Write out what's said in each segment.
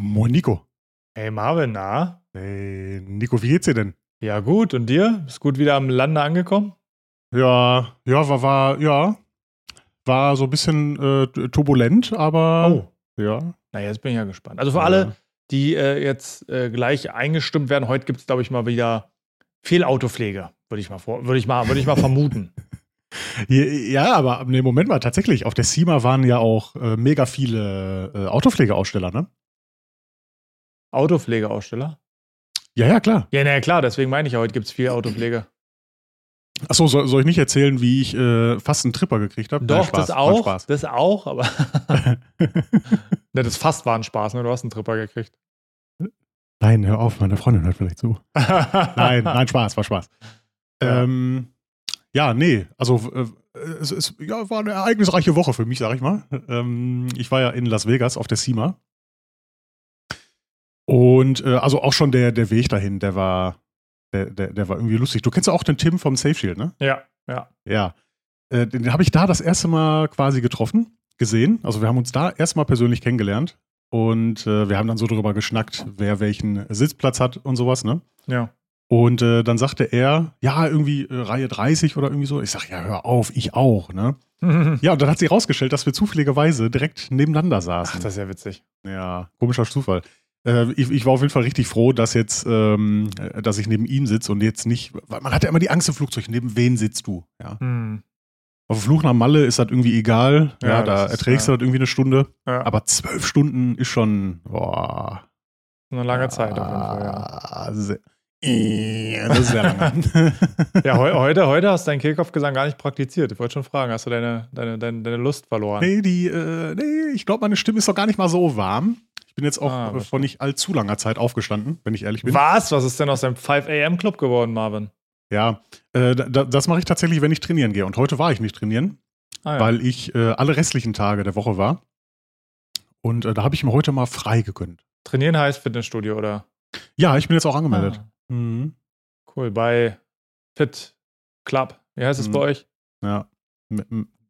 Moin Nico. Hey Marvin, na? Hey, Nico, wie geht's dir denn? Ja, gut. Und dir? Bist gut wieder am Lande angekommen? Ja, ja, war, war, ja. War so ein bisschen äh, turbulent, aber Oh. ja. Na, jetzt bin ich ja gespannt. Also für Ja. alle, die äh, jetzt äh, gleich eingestimmt werden, heute gibt es, glaube ich, mal wieder viel Autopflege, würde ich mal vor, würde ich mal, würde ich mal vermuten. Ja, aber nee, Moment mal, tatsächlich, auf der CIMA waren ja auch äh, mega viele äh, Autopflegeaussteller, ne? Autopflegeaussteller? Ja, ja, klar. Ja, na klar, deswegen meine ich ja, heute gibt es viel Autopflege. Achso, soll, soll ich nicht erzählen, wie ich äh, fast einen Tripper gekriegt habe? Doch, das auch. Spaß. Das auch, aber. ne, das fast war ein Spaß, ne? Du hast einen Tripper gekriegt. Nein, hör auf, meine Freundin hört vielleicht zu. Nein, nein, Spaß, war Spaß. Ja. Ähm, ja, nee, also äh, es, es ja, war eine ereignisreiche Woche für mich, sag ich mal. Ähm, ich war ja in Las Vegas auf der SEMA. Und äh, also auch schon der, der Weg dahin, der war, der, der, der war irgendwie lustig. Du kennst ja auch den Tim vom Safe Shield, ne? Ja, ja. Ja. Äh, den habe ich da das erste Mal quasi getroffen, gesehen. Also wir haben uns da erstmal persönlich kennengelernt. Und äh, wir haben dann so drüber geschnackt, wer welchen Sitzplatz hat und sowas, ne? Ja. Und äh, dann sagte er, ja, irgendwie äh, Reihe 30 oder irgendwie so. Ich sag, ja, hör auf, ich auch, ne? Ja, und dann hat sich rausgestellt, dass wir zufälligerweise direkt nebeneinander Ach, saßen. das ist ja witzig. ja, komischer Zufall. Äh, ich, ich war auf jeden Fall richtig froh, dass jetzt, ähm, äh, dass ich neben ihm sitze und jetzt nicht, weil man hat ja immer die Angst im Flugzeug, neben wen sitzt du? Ja. Hm. Auf dem Flug nach Malle ist das irgendwie egal. Ja, Ja, da das ist, erträgst ja. du das irgendwie eine Stunde. Ja, Aber zwölf Stunden ist schon, boah. eine lange Zeit auf jeden Fall, ja. Ah, sehr, äh, das ist sehr lange. Ja, heu, heute, heute hast du deinen Kehlkopfgesang gar nicht praktiziert. Ich wollte schon fragen, hast du deine, deine, deine, deine Lust verloren? Nee, die, äh, nee, ich glaube, meine Stimme ist doch gar nicht mal so warm. Ich bin jetzt auch Ah, äh, vor nicht allzu langer Zeit aufgestanden, wenn ich ehrlich bin. Was? Was ist denn aus deinem 5 AM Club geworden, Marvin? Ja, äh, da, das mache ich tatsächlich, wenn ich trainieren gehe. Und heute war ich nicht trainieren, Ah, ja. weil ich äh, alle restlichen Tage der Woche war. Und äh, da habe ich mir heute mal frei gegönnt. Trainieren heißt Fitnessstudio, oder? Ja, ich bin jetzt auch angemeldet. Ah, Mhm. cool, bei Fit Club. Wie heißt es Mhm. bei euch? Ja.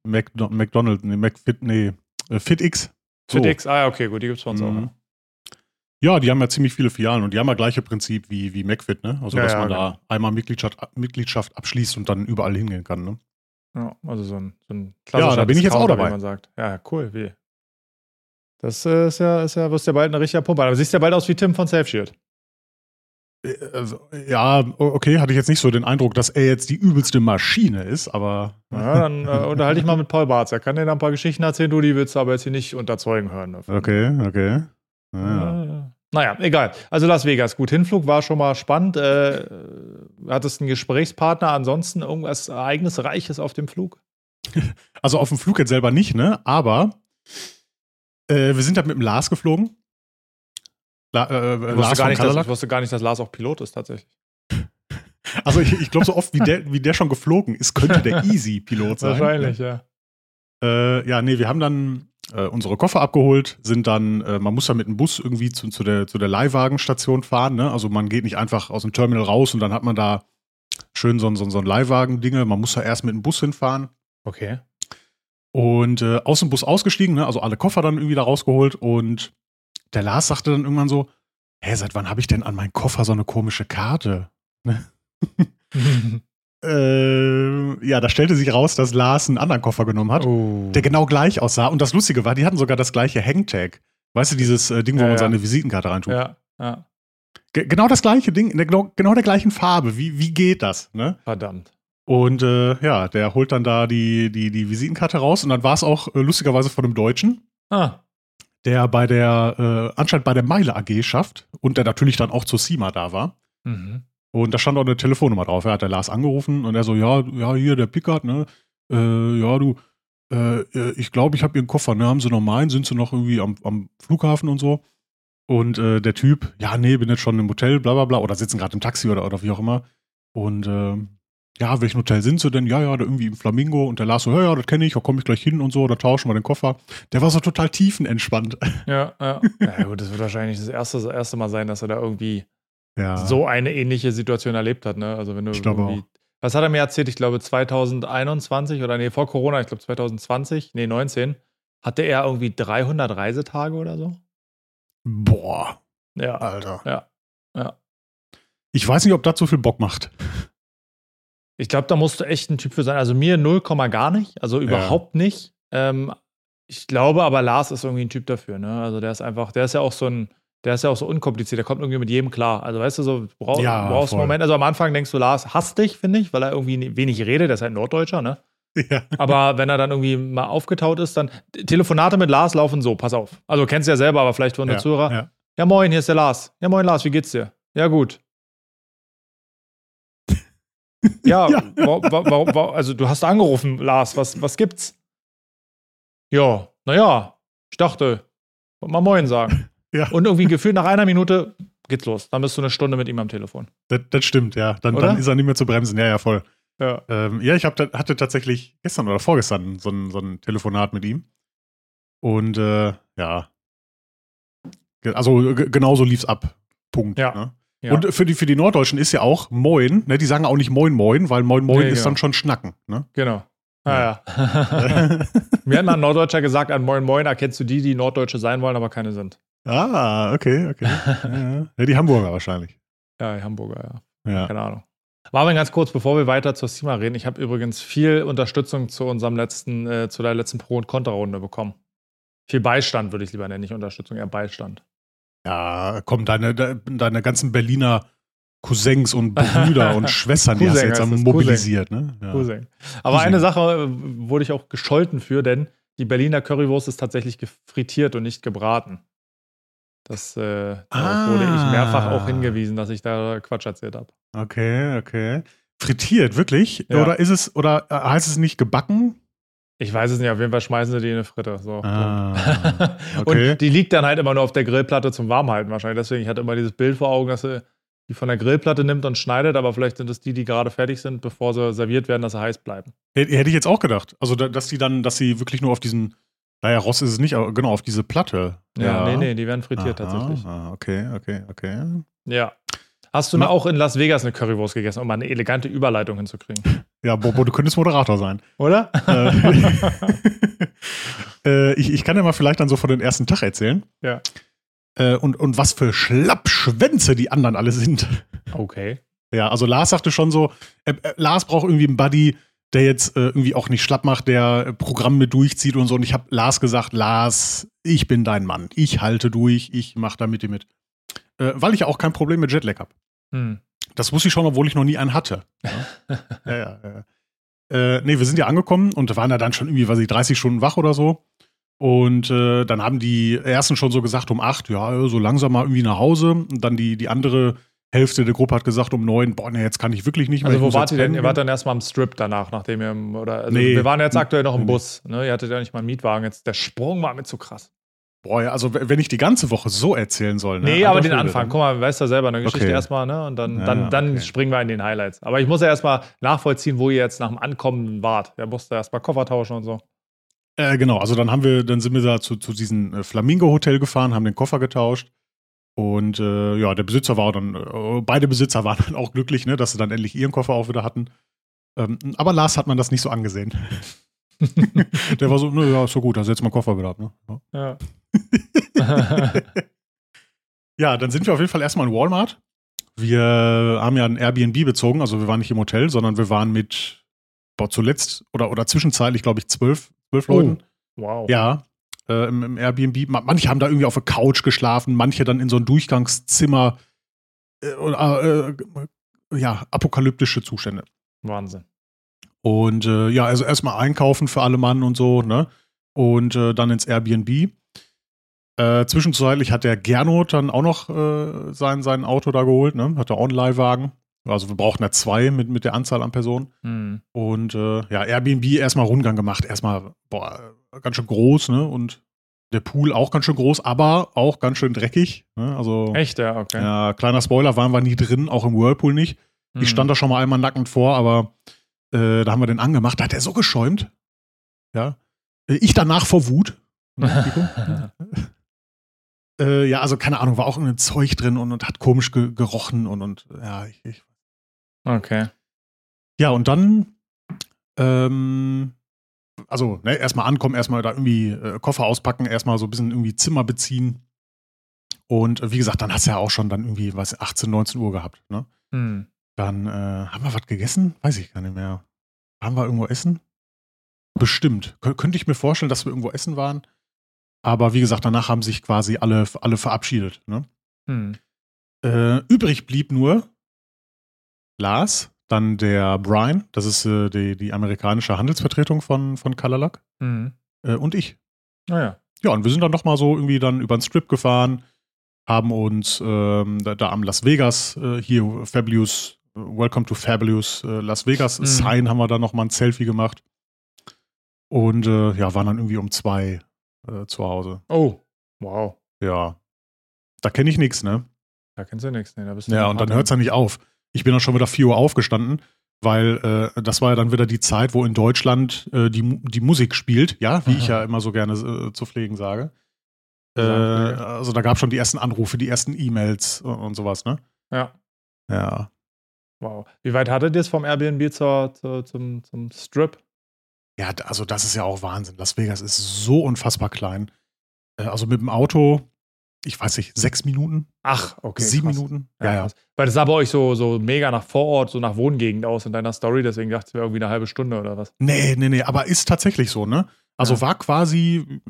McDonald's, nee, McFit, nee, äh, FitX. So. FitX, ah okay, gut, die gibt es bei uns auch. Mhm. ne? Ja, die haben ja ziemlich viele Filialen und die haben ja gleiche Prinzip wie, wie McFit, ne? Also, Ja, dass ja, man genau. da einmal Mitgliedschaft, Mitgliedschaft abschließt und dann überall hingehen kann, ne? Ja, also so ein, so ein Ja, da bin ich jetzt auch dabei. Wie man sagt. Ja, cool, wie. Das äh, ist ja, ist ja, wirst ja bald ein richtiger Pumper. Aber siehst ja bald aus wie Tim von Safe Shield. Äh, Also, ja, okay, hatte ich jetzt nicht so den Eindruck, dass er jetzt die übelste Maschine ist, aber. Ja, dann äh, unterhalte ich mal mit Paul Barz. Er kann dir da ein paar Geschichten erzählen, du, die willst du aber jetzt hier nicht unterzeugen hören. davon. Okay, okay. Ja. Naja, egal. Also Las Vegas, gut, Hinflug war schon mal spannend. Äh, hattest einen Gesprächspartner, ansonsten irgendwas Ereignisreiches auf dem Flug? Also auf dem Flug jetzt selber nicht, ne? Aber äh, wir sind da mit dem Lars geflogen. La, äh, Ich wusste, Lars nicht, dass, ich wusste gar nicht, dass Lars auch Pilot ist, tatsächlich. Also ich, ich glaube, so oft wie der, wie der schon geflogen ist, könnte der Easy-Pilot sein. Wahrscheinlich, ja. Äh, ja, nee, wir haben dann äh, unsere Koffer abgeholt, sind dann, äh, man muss ja mit dem Bus irgendwie zu, zu der, zu der Leihwagenstation fahren, ne? Also man geht nicht einfach aus dem Terminal raus und dann hat man da schön so, ein- so, ein- so ein Leihwagen-Dinge. Man muss da erst mit dem Bus hinfahren. Okay. Und äh, aus dem Bus ausgestiegen, ne? also alle Koffer dann irgendwie da rausgeholt. Und der Lars sagte dann irgendwann so: Hä, seit wann habe ich denn an meinen Koffer so eine komische Karte? Ne? Äh, ja, da stellte sich raus, dass Lars einen anderen Koffer genommen hat, oh. der genau gleich aussah. Und das Lustige war, die hatten sogar das gleiche Hangtag. Weißt du, dieses äh, Ding, wo Ja, man ja. seine Visitenkarte reintut. Ja, ja. Ge genau das gleiche Ding, in der, genau, genau der gleichen Farbe. Wie, wie geht das? Ne? Verdammt. Und äh, ja, der holt dann da die, die, die Visitenkarte raus. Und dann war es auch äh, lustigerweise von einem Deutschen. Ah, der bei der, äh, anscheinend bei der Meile AG schafft und der natürlich dann auch zur CIMA da war. mhm. Und da stand auch eine Telefonnummer drauf. Er hat der Lars angerufen und er so, ja, ja, hier der Pickard, ne? Äh, ja, du, äh, äh, ich glaube, ich habe ihren Koffer, ne? Haben sie noch meinen? Sind sie noch irgendwie am, am Flughafen und so? Und äh, der Typ, ja, nee, bin jetzt schon im Hotel, bla bla bla, oder sitzen gerade im Taxi oder, oder wie auch immer. Und ähm, ja, welchen Hotel sind sie denn? Ja, ja, da irgendwie im Flamingo. Und der Lars so, ja, ja, das kenne ich, da komme ich gleich hin und so, da tauschen wir den Koffer. Der war so total tiefenentspannt. Ja, ja. ja, gut, das wird wahrscheinlich das erste, das erste Mal sein, dass er da irgendwie Ja. so eine ähnliche Situation erlebt hat. Ne? Also wenn du irgendwie- Was hat er mir erzählt? Ich glaube 2021 oder nee, vor Corona, ich glaube 2020, nee, 19, hatte er irgendwie 300 Reisetage oder so? Boah, Ja. Alter. Ja. Ja. Ich weiß nicht, ob das so viel Bock macht. Ich glaube, da musst du echt ein Typ für sein. Also mir 0, gar nicht. Also überhaupt nicht. Ähm, ich glaube aber, Lars ist irgendwie ein Typ dafür. Ne? Also der ist einfach, der ist ja auch so ein, der ist ja auch so unkompliziert. Der kommt irgendwie mit jedem klar. Also weißt du, so brauch, Ja, brauchst voll. einen Moment. Also am Anfang denkst du, Lars hasst dich, finde ich, weil er irgendwie wenig redet. Der ist halt ein Norddeutscher, ne? Ja. Aber wenn er dann irgendwie mal aufgetaut ist, dann Telefonate mit Lars laufen so, pass auf. Also kennst du ja selber, aber vielleicht von der ja, Zuhörer. Ja. Ja, moin, hier ist der Lars. Ja, moin, Lars, wie geht's dir? Ja, gut. Ja, Ja. wa- wa- wa- also du hast angerufen, Lars, was, was gibt's? Ja, naja, ich dachte, wollte mal moin sagen. Ja. Und irgendwie gefühlt nach einer Minute geht's los. Dann bist du eine Stunde mit ihm am Telefon. Das, das stimmt, ja. Dann, dann ist er nicht mehr zu bremsen. Ja, ja, voll. Ja. Ähm, ja, ich hab, hatte tatsächlich gestern oder vorgestern so ein, so ein Telefonat mit ihm. Und äh, ja. Also genauso lief's ab. Punkt. Ja. Ne? Ja. Und für die, für die Norddeutschen ist ja auch Moin, ne? Die sagen auch nicht Moin Moin, weil Moin Moin Nee, ist genau. dann schon Schnacken. Ne? Genau. Ah, ja. Mir hat mal ein Norddeutscher gesagt, an Moin Moin erkennst du die, die Norddeutsche sein wollen, aber keine sind. Ah, okay, okay. ja, die Hamburger wahrscheinlich. Ja, die Hamburger, ja. Ja. Keine Ahnung. Marvin, ganz kurz, bevor wir weiter zur SEMA reden, ich habe übrigens viel Unterstützung zu unserem letzten, äh, zu der letzten Pro- und Kontra-Runde bekommen. Viel Beistand würde ich lieber nennen, nicht Unterstützung, eher Beistand. Ja, komm, deine, de- deine ganzen Berliner Cousins und Brüder und Schwestern, die hast du Cousin jetzt am mobilisiert, ne? Ja. Cousin. Aber Cousin. eine Sache äh, wurde ich auch gescholten für, denn die Berliner Currywurst ist tatsächlich gefrittiert und nicht gebraten. Das äh, Ah. wurde ich mehrfach auch hingewiesen, dass ich da Quatsch erzählt habe. Okay, okay. Frittiert, wirklich? Ja. Oder ist es, oder äh, heißt es nicht gebacken? Ich weiß es nicht, auf jeden Fall schmeißen sie die in eine Fritte. So. Ah, okay. Und die liegt dann halt immer nur auf der Grillplatte zum Warmhalten wahrscheinlich. Deswegen, ich hatte immer dieses Bild vor Augen, dass sie die von der Grillplatte nimmt und schneidet, aber vielleicht sind es die, die gerade fertig sind, bevor sie serviert werden, dass sie heiß bleiben. Hätte ich jetzt auch gedacht. Also, da- dass die dann, dass sie wirklich nur auf diesen, naja, Rost ist es nicht, aber genau, auf diese Platte. Ja, nee, nee, die werden frittiert Aha, tatsächlich. Ah, okay, okay, okay. Ja. Hast du mal auch in Las Vegas eine Currywurst gegessen, um mal eine elegante Überleitung hinzukriegen? Ja, Bobo, du könntest Moderator sein. Oder? Äh, ich, ich kann ja mal vielleicht dann so von den ersten Tag erzählen. Ja. Äh, und, und was für Schlappschwänze die anderen alle sind. okay. Ja, also Lars sagte schon so, äh, äh, Lars braucht irgendwie einen Buddy, der jetzt äh, irgendwie auch nicht schlapp macht, der äh, Programm mit durchzieht und so. Und ich habe Lars gesagt, Lars, ich bin dein Mann. Ich halte durch, ich mach da mit dir mit. Äh, weil ich ja auch kein Problem mit Jetlag habe. Hm. Das wusste ich schon, obwohl ich noch nie einen hatte. Ja, ja, ja. ja. Äh, nee, wir sind ja angekommen und waren ja dann schon irgendwie, weiß ich, 30 Stunden wach oder so. Und äh, dann haben die ersten schon so gesagt um acht, ja, so langsam mal irgendwie nach Hause. Und dann die, die andere Hälfte der Gruppe hat gesagt um neun, boah, nee, jetzt kann ich wirklich nicht mehr. Also wo wart ihr denn? Ihr wart dann erstmal am Strip danach, nachdem ihr, oder, also Nee. wir waren jetzt aktuell noch im Nee. Bus, ne? Ihr hattet ja nicht mal einen Mietwagen, jetzt der Sprung war mir zu krass. Boah, ja, also wenn ich die ganze Woche so erzählen soll. Ne? Nee, aber den Anfang, dann- guck mal, weißt du selber, eine Geschichte Okay. erstmal, ne? Und dann, Ja, dann, ja, dann okay. springen wir in den Highlights. Aber ich muss ja erstmal nachvollziehen, wo ihr jetzt nach dem Ankommen wart. Ihr musste erstmal Koffer tauschen und so. Äh, genau, also dann haben wir, dann sind wir da zu, zu diesem äh, Flamingo-Hotel gefahren, haben den Koffer getauscht. Und äh, ja, der Besitzer war dann, äh, beide Besitzer waren dann auch glücklich, ne, dass sie dann endlich ihren Koffer auch wieder hatten. Ähm, aber Lars hat man das nicht so angesehen. der war so, nö, ja, ist so gut, da setzt man Koffer wieder ab. Ne? Ja. Ja. ja, dann sind wir auf jeden Fall erstmal in Walmart. Wir haben ja ein Airbnb bezogen, also wir waren nicht im Hotel, sondern wir waren mit, boah, zuletzt oder, oder zwischenzeitlich, glaube ich, zwölf, zwölf Leuten. wow. Ja, äh, im, im Airbnb. Ma- Manche haben da irgendwie auf der Couch geschlafen, manche dann in so ein Durchgangszimmer. Äh, oder, äh, ja, apokalyptische Zustände. Wahnsinn. Und äh, ja, also erstmal einkaufen für alle Mann und so, ne? Und äh, dann ins Airbnb. Äh, zwischenzeitlich hat der Gernot dann auch noch äh, sein, sein Auto da geholt, ne? Hat er auch einen Leihwagen. Also wir brauchten ja zwei mit, mit der Anzahl an Personen. Hm. Und äh, ja, Airbnb erstmal Rundgang gemacht. Erstmal, boah, ganz schön groß, ne? Und der Pool auch ganz schön groß, aber auch ganz schön dreckig. Ne? Also, Echt, ja, okay. ja, kleiner Spoiler, waren wir nie drin, auch im Whirlpool nicht. Hm. Ich stand da schon mal einmal nackend vor, aber äh, da haben wir den angemacht. Da hat er so geschäumt. Ja. Äh, Ich danach vor Wut. Äh, ja, also keine Ahnung, war auch irgendein Zeug drin und, und hat komisch ge gerochen und, und ja, ich, ich Okay. Ja, und dann, ähm, also, ne, erstmal ankommen, erstmal da irgendwie äh, Koffer auspacken, erstmal so ein bisschen irgendwie Zimmer beziehen. Und äh, wie gesagt, dann hast du ja auch schon dann irgendwie, was, 18, 19 Uhr gehabt, ne? Hm. Dann äh, haben wir was gegessen? Weiß ich gar nicht mehr. Haben wir irgendwo essen? Bestimmt. Kön könnte ich mir vorstellen, dass wir irgendwo essen waren. Aber wie gesagt, danach haben sich quasi alle, alle verabschiedet. Ne? Hm. Äh, übrig blieb nur Lars, dann der Brian, das ist äh, die, die amerikanische Handelsvertretung von, von Kalalak, Hm. äh, und ich. Naja. Ja, und wir sind dann nochmal so irgendwie dann über den Strip gefahren, haben uns ähm, da, da am Las Vegas, äh, hier Fabulous, Welcome to Fabulous äh, Las Vegas Mhm. Sign haben wir da nochmal ein Selfie gemacht. Und äh, ja, waren dann irgendwie um zwei äh, zu Hause. Oh, wow. Ja. Da kenne ich nichts, ne? Da kennst du nichts. Nee, da bist du Ja, und dann hört es ja nicht auf. Ich bin dann schon wieder 4 Uhr aufgestanden, weil äh, das war ja dann wieder die Zeit, wo in Deutschland äh, die, die Musik spielt, ja, wie ich Aha. ja immer so gerne äh, zu pflegen sage. Äh, also da gab es schon die ersten Anrufe, die ersten E-Mails und, und sowas, ne? Ja, Ja. wow. Wie weit hattet ihr es vom Airbnb zur, zur, zum, zum Strip? Ja, also das ist ja auch Wahnsinn. Las Vegas ist so unfassbar klein. Äh, also mit dem Auto, ich weiß nicht, sechs Minuten, Ach, okay. sieben krass. Minuten. Ja, ja. Weil das sah bei euch so, so mega nach Vorort, so nach Wohngegend aus in deiner Story, deswegen dachte ich, es wäre irgendwie eine halbe Stunde oder was. Nee, nee, nee, aber ist tatsächlich so, ne? Also Ja. war quasi,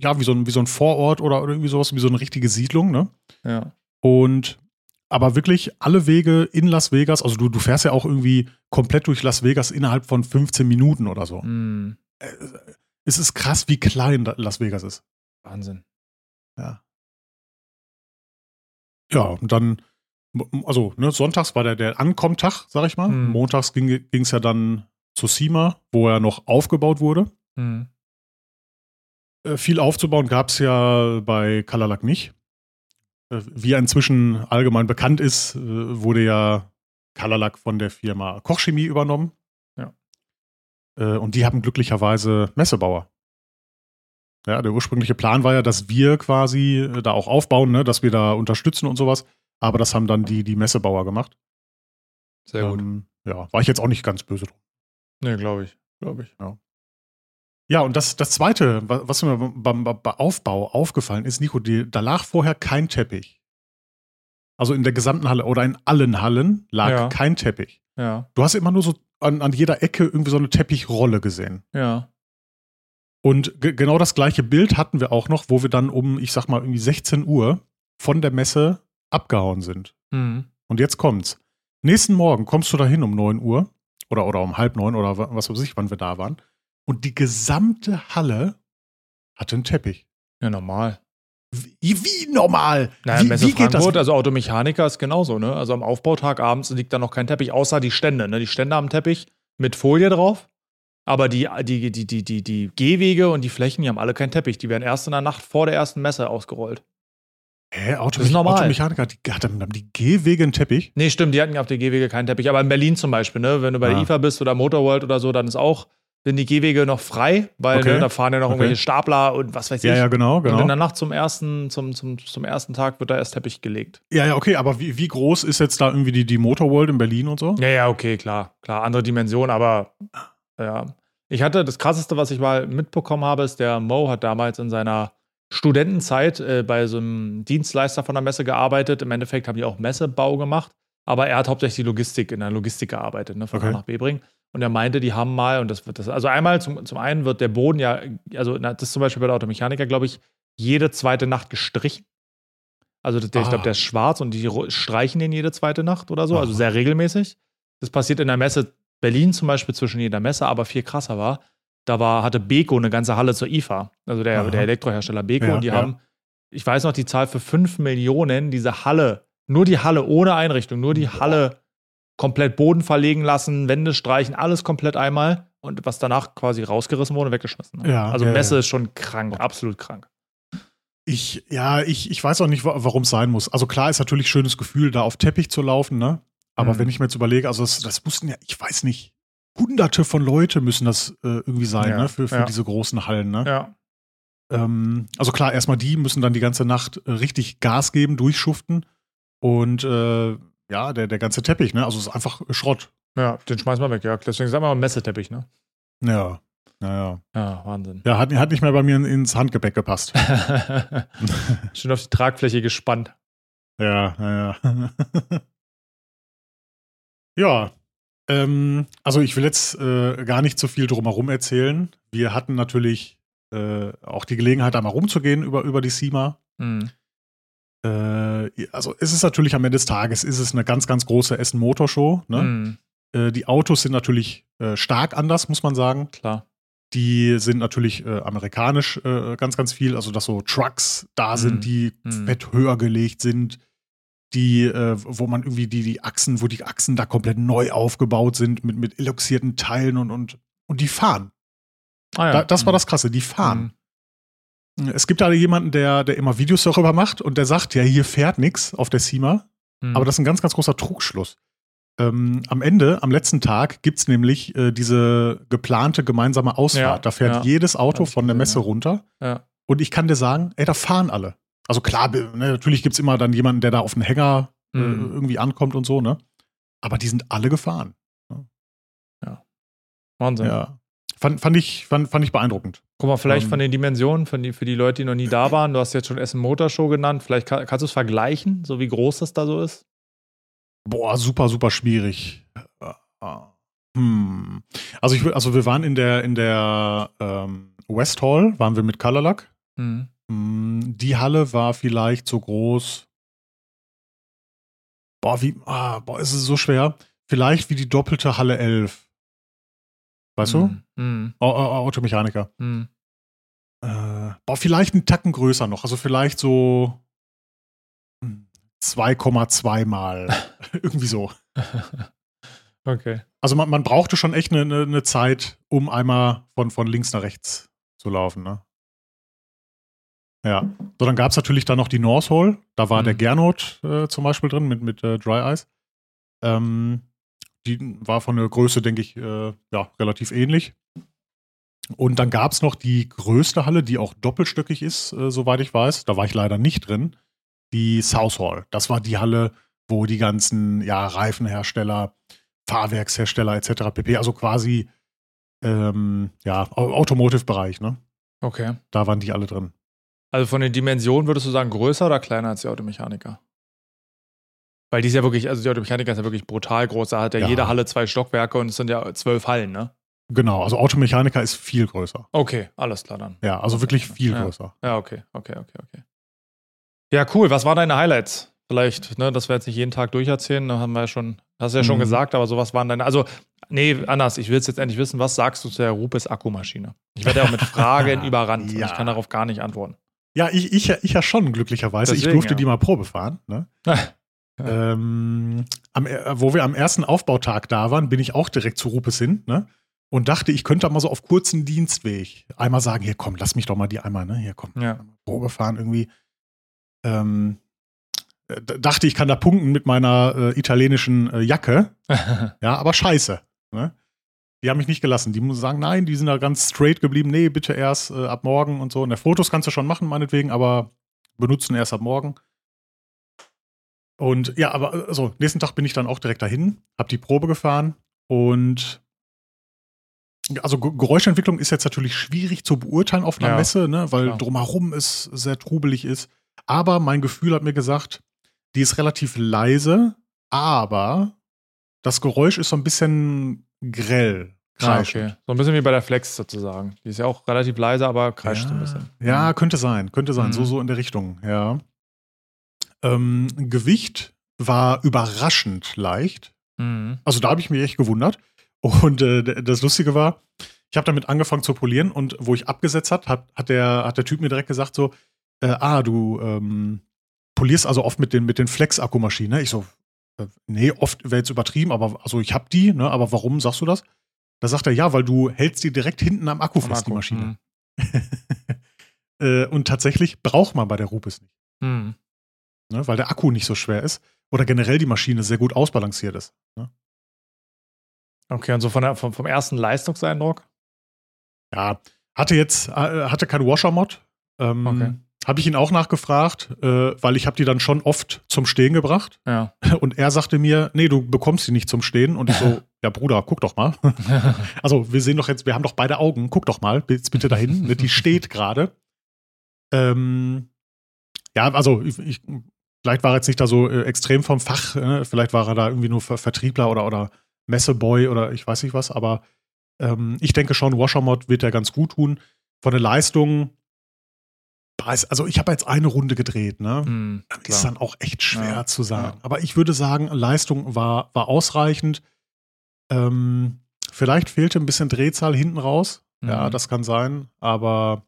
ja, wie so ein, wie so ein Vorort oder, oder irgendwie sowas, wie so eine richtige Siedlung, ne? Ja. Und aber wirklich alle Wege in Las Vegas, also du, du fährst ja auch irgendwie komplett durch Las Vegas innerhalb von 15 Minuten oder so. Äh, Es ist krass, wie klein Las Vegas ist. Wahnsinn. Ja. Ja, und dann, also, ne, sonntags war der, der Ankommtag, sag ich mal. Mhm. Montags ging es ja dann zu Sima, wo er noch aufgebaut wurde. Hm. Äh, viel aufzubauen gab es ja bei Kalalak nicht. Äh, wie inzwischen allgemein bekannt ist, äh, wurde ja Kalalak von der Firma Kochchemie übernommen. Ja. Äh, und die haben glücklicherweise Messebauer. Ja, der ursprüngliche Plan war ja, dass wir quasi äh, da auch aufbauen, ne, dass wir da unterstützen und sowas. Aber das haben dann die, die Messebauer gemacht. Sehr gut. Ähm, ja, war ich jetzt auch nicht ganz böse drum. Nee, glaube ich. Glaube ich. Ja, und das, das Zweite, wa- was mir beim, beim beim Aufbau aufgefallen ist, Nico, die, da lag vorher kein Teppich. Also in der gesamten Halle oder in allen Hallen lag Ja. kein Teppich. Ja. Du hast immer nur so an, an jeder Ecke irgendwie so eine Teppichrolle gesehen. Ja. Und ge genau das gleiche Bild hatten wir auch noch, wo wir dann um, ich sag mal, irgendwie 16 Uhr von der Messe abgehauen sind. Hm. Und jetzt kommt's. Nächsten Morgen kommst du da hin um 9 Uhr oder, oder um halb neun oder wa- was weiß ich, wann wir da waren. Und die gesamte Halle hatte einen Teppich. Ja, normal. Wie, wie normal? Naja, wie, Messe wie geht das? Frankfurt, also Automechaniker ist genauso, ne? Also am Aufbautag abends liegt da noch kein Teppich, außer die Stände, ne? Die Stände haben Teppich mit Folie drauf. Aber die, die, die, die, die, die Gehwege und die Flächen, die haben alle keinen Teppich. Die werden erst in der Nacht vor der ersten Messe ausgerollt. Hä, Auto, Das ist normal. Automechaniker, die, hatten haben die Gehwege einen Teppich? Nee, stimmt, die hatten auf der Gehwege keinen Teppich. Aber in Berlin zum Beispiel, ne? Wenn du bei der Ah. IFA bist oder Motorworld oder so, dann ist auch, sind die Gehwege noch frei, weil Okay. ne, da fahren ja noch Okay. irgendwelche Stapler und was weiß ich. Ja, ja, genau, Und in genau. der Nacht zum ersten, zum, zum, zum ersten Tag wird da erst Teppich gelegt. Ja, ja, okay, aber wie, wie groß ist jetzt da irgendwie die, die Motorworld in Berlin und so? Ja, ja, okay, klar, klar, andere Dimension, aber ja. Ich hatte das krasseste, was ich mal mitbekommen habe, ist, der Mo hat damals in seiner Studentenzeit äh, bei so einem Dienstleister von der Messe gearbeitet. Im Endeffekt haben die auch Messebau gemacht, aber er hat hauptsächlich Logistik in der Logistik gearbeitet, ne, von Okay. A nach B bringen. Und er meinte, die haben mal, und das wird das, also einmal zum, zum einen wird der Boden ja, also das ist zum Beispiel bei der Automechaniker, glaube ich, jede zweite Nacht gestrichen. Also der, ich Ah. glaube, der ist schwarz und die streichen den jede zweite Nacht oder so, also Aha. sehr regelmäßig. Das passiert in der Messe Berlin zum Beispiel zwischen jeder Messe, aber viel krasser war, da war, hatte Beko eine ganze Halle zur IFA, also der, Aha. der Elektrohersteller Beko, Ja, und die ja. haben, ich weiß noch, die Zahl für 5 Millionen, diese Halle, nur die Halle ohne Einrichtung, nur die Boah. Halle komplett Boden verlegen lassen, Wände streichen, alles komplett einmal und was danach quasi rausgerissen wurde, weggeschmissen. Ja, also ja, Messe ja. ist schon krank, absolut krank. Ich, ja, ich, ich weiß auch nicht, warum es sein muss. Also klar ist natürlich ein schönes Gefühl, da auf Teppich zu laufen, ne? Aber Mhm. wenn ich mir jetzt überlege, also das, das mussten ja, ich weiß nicht, hunderte von Leute müssen das äh, irgendwie sein, Ja, ne? Für, für ja. diese großen Hallen, ne? Ja. Ähm, also klar, erstmal die müssen dann die ganze Nacht äh, richtig Gas geben, durchschuften. Und äh, ja, der, der ganze Teppich, ne? Also es ist einfach Schrott. Ja, den schmeißen wir weg, ja. Deswegen sagen wir mal Messeteppich, ne? Ja. Naja. Ja, Wahnsinn. Ja, hat, hat nicht mehr bei mir ins Handgepäck gepasst. Schön auf die Tragfläche gespannt. Ja, naja. ja. Ähm, also ich will jetzt äh, gar nicht zu viel drumherum erzählen. Wir hatten natürlich äh, auch die Gelegenheit, einmal rumzugehen über, über die SEMA. Mhm. Äh, also es ist natürlich am Ende des Tages ist es eine ganz, ganz große Essen-Motorshow. Ne? Mhm. Äh, die Autos sind natürlich äh, stark anders, muss man sagen. Klar. Die sind natürlich amerikanisch ganz, ganz viel. Also, dass so Trucks da sind, Mhm. die Mhm. fett höher gelegt sind. Die, äh, wo man irgendwie die, die Achsen, wo die Achsen da komplett neu aufgebaut sind mit, mit eloxierten Teilen und, und, und die fahren. Ah, ja. Da, das war Mhm. das Krasse, die fahren. Mhm. Es gibt da jemanden, der, der immer Videos darüber macht und der sagt, ja, hier fährt nichts auf der SEMA. Mhm. Aber das ist ein ganz, ganz großer Trugschluss. Ähm, am Ende, am letzten Tag, gibt es nämlich äh, diese geplante gemeinsame Ausfahrt. Ja, da fährt ja. jedes Auto von der Messe runter. Und ich kann dir sagen, ey, da fahren alle. Also klar, ne, natürlich gibt es immer dann jemanden, der da auf den Hänger äh, Mhm. irgendwie ankommt und so, ne? Aber die sind alle gefahren. Wahnsinn. Ja. Fand, fand, ich, fand, fand ich beeindruckend. Guck mal, vielleicht Ähm. von den Dimensionen, von die, für die Leute, die noch nie da waren, du hast jetzt schon Essen Motor Show genannt, vielleicht kann, kannst du es vergleichen, so wie groß das da so ist? Boah, super, super schwierig. Hm. Also, ich, also wir waren in der, in der ähm, West Hall, waren wir mit Colorluck. Mhm. Mm, Die Halle war vielleicht so groß. Boah, wie, ah, boah, ist es so schwer. Vielleicht wie die doppelte Halle 11. Weißt du? Mhm. Au- Au- Automechaniker. Mhm. Äh, boah, vielleicht einen Tacken größer noch. Also vielleicht so hm, 2,2 mal. Irgendwie so. okay. Also man, man brauchte schon echt eine, eine, eine Zeit, um einmal von, von links nach rechts zu laufen, ne? Ja. So, dann gab es natürlich dann noch die North Hall. Da war Mhm. der Gernot äh, zum Beispiel drin mit, mit äh, Dry Ice. Ähm, die war von der Größe, denke ich, äh, ja, relativ ähnlich. Und dann gab es noch die größte Halle, die auch doppelstöckig ist, äh, soweit ich weiß. Da war ich leider nicht drin. Die South Hall. Das war die Halle, wo die ganzen ja, Reifenhersteller, Fahrwerkshersteller etc. pp. Also quasi ähm, ja, Au- Automotive-Bereich, ne? Okay. Da waren die alle drin. Also von den Dimensionen würdest du sagen, größer oder kleiner als die Automechaniker? Weil die ist ja wirklich, also die Automechaniker ist ja wirklich brutal groß. Da hat ja, Ja. jede Halle zwei Stockwerke und es sind ja zwölf Hallen, ne? Genau, also Automechaniker ist viel größer. Okay, alles klar dann. Ja, also wirklich viel Ja. größer. Ja, okay, okay, okay, okay. Ja, cool. Was waren deine Highlights? Vielleicht, ne, dass wir jetzt nicht jeden Tag durcherzählen, da haben wir ja schon, hast du ja schon Mhm. gesagt, aber so was waren deine, also, nee, anders, ich will es jetzt endlich wissen, was sagst du zu der Rupes Akkumaschine? Ich werde ja auch mit Fragen überrannt und Ja. ich kann darauf gar nicht antworten. Ja, ich, ich, ja- ich ja schon, glücklicherweise. ich Deswegen, durfte ja. die mal Probe fahren. Ne? ähm, am, wo wir am ersten Aufbautag da waren, bin ich auch direkt zu Rupes hin ne? und dachte, ich könnte mal so auf kurzen Dienstweg einmal sagen: Hier, komm, lass mich doch mal die einmal, ne? Hier, komm, Ja. Probe fahren irgendwie. Ähm, äh, dachte, ich kann da punkten mit meiner äh, italienischen äh, Jacke. Ja, aber scheiße. Ne? Die haben mich nicht gelassen. Die muss sagen, nein, die sind da ganz straight geblieben. Nee, bitte erst äh, ab morgen und so. Und der Fotos kannst du schon machen, meinetwegen, aber benutzen erst ab morgen. Und ja, aber also, nächsten Tag bin ich dann auch direkt dahin, hab die Probe gefahren und also Ge- Geräuschentwicklung ist jetzt natürlich schwierig zu beurteilen auf einer Ja, Messe, ne, weil klar. drumherum es sehr trubelig ist. Aber mein Gefühl hat mir gesagt, die ist relativ leise, aber das Geräusch ist so ein bisschen grell. Ah, kreischend. okay. So ein bisschen wie bei der Flex sozusagen. Die ist ja auch relativ leise, aber kreischt ja, ein bisschen. Ja, könnte sein, könnte sein, Mhm. so, so in der Richtung, ja. Ähm, Gewicht war überraschend leicht. Mhm. Also da habe ich mich echt gewundert. Und äh, das Lustige war, ich habe damit angefangen zu polieren und wo ich abgesetzt hat, hat, hat, der, hat der Typ mir direkt gesagt so, äh, ah, du ähm, polierst also oft mit den, mit den Flex-Akkumaschinen. Ne? Ich so, nee, oft wäre jetzt übertrieben, aber also ich habe die, ne? aber warum sagst du das? Da sagt er, ja, weil du hältst die direkt hinten am Akku Am fest, die Akku. Maschine. äh, und tatsächlich braucht man bei der Rupes nicht, Mhm. ne? weil der Akku nicht so schwer ist oder generell die Maschine sehr gut ausbalanciert ist. Ne? Okay, und so von der, vom, vom ersten Leistungseindruck? Ja, hatte jetzt, äh, hatte kein Washer-Mod. Ähm, Okay. Habe ich ihn auch nachgefragt, äh, weil ich habe die dann schon oft zum Stehen gebracht. Ja. Und er sagte mir, nee, du bekommst sie nicht zum Stehen. Und ich so, ja Bruder, guck doch mal. also wir sehen doch jetzt, wir haben doch beide Augen, guck doch mal, jetzt bitte dahin. Ne, die steht gerade. Ähm, ja, also ich, ich, vielleicht war er jetzt nicht da so äh, extrem vom Fach, äh, vielleicht war er da irgendwie nur Ver Vertriebler oder, oder Messeboy oder ich weiß nicht was, aber ähm, ich denke schon, Washermod wird er ganz gut tun. Von der Leistung, also ich habe jetzt eine Runde gedreht, ne? Mm, ist dann auch echt schwer ja, zu sagen. Ja. Aber ich würde sagen, Leistung war, war ausreichend. Ähm, vielleicht fehlte ein bisschen Drehzahl hinten raus. Mhm. Ja, das kann sein. Aber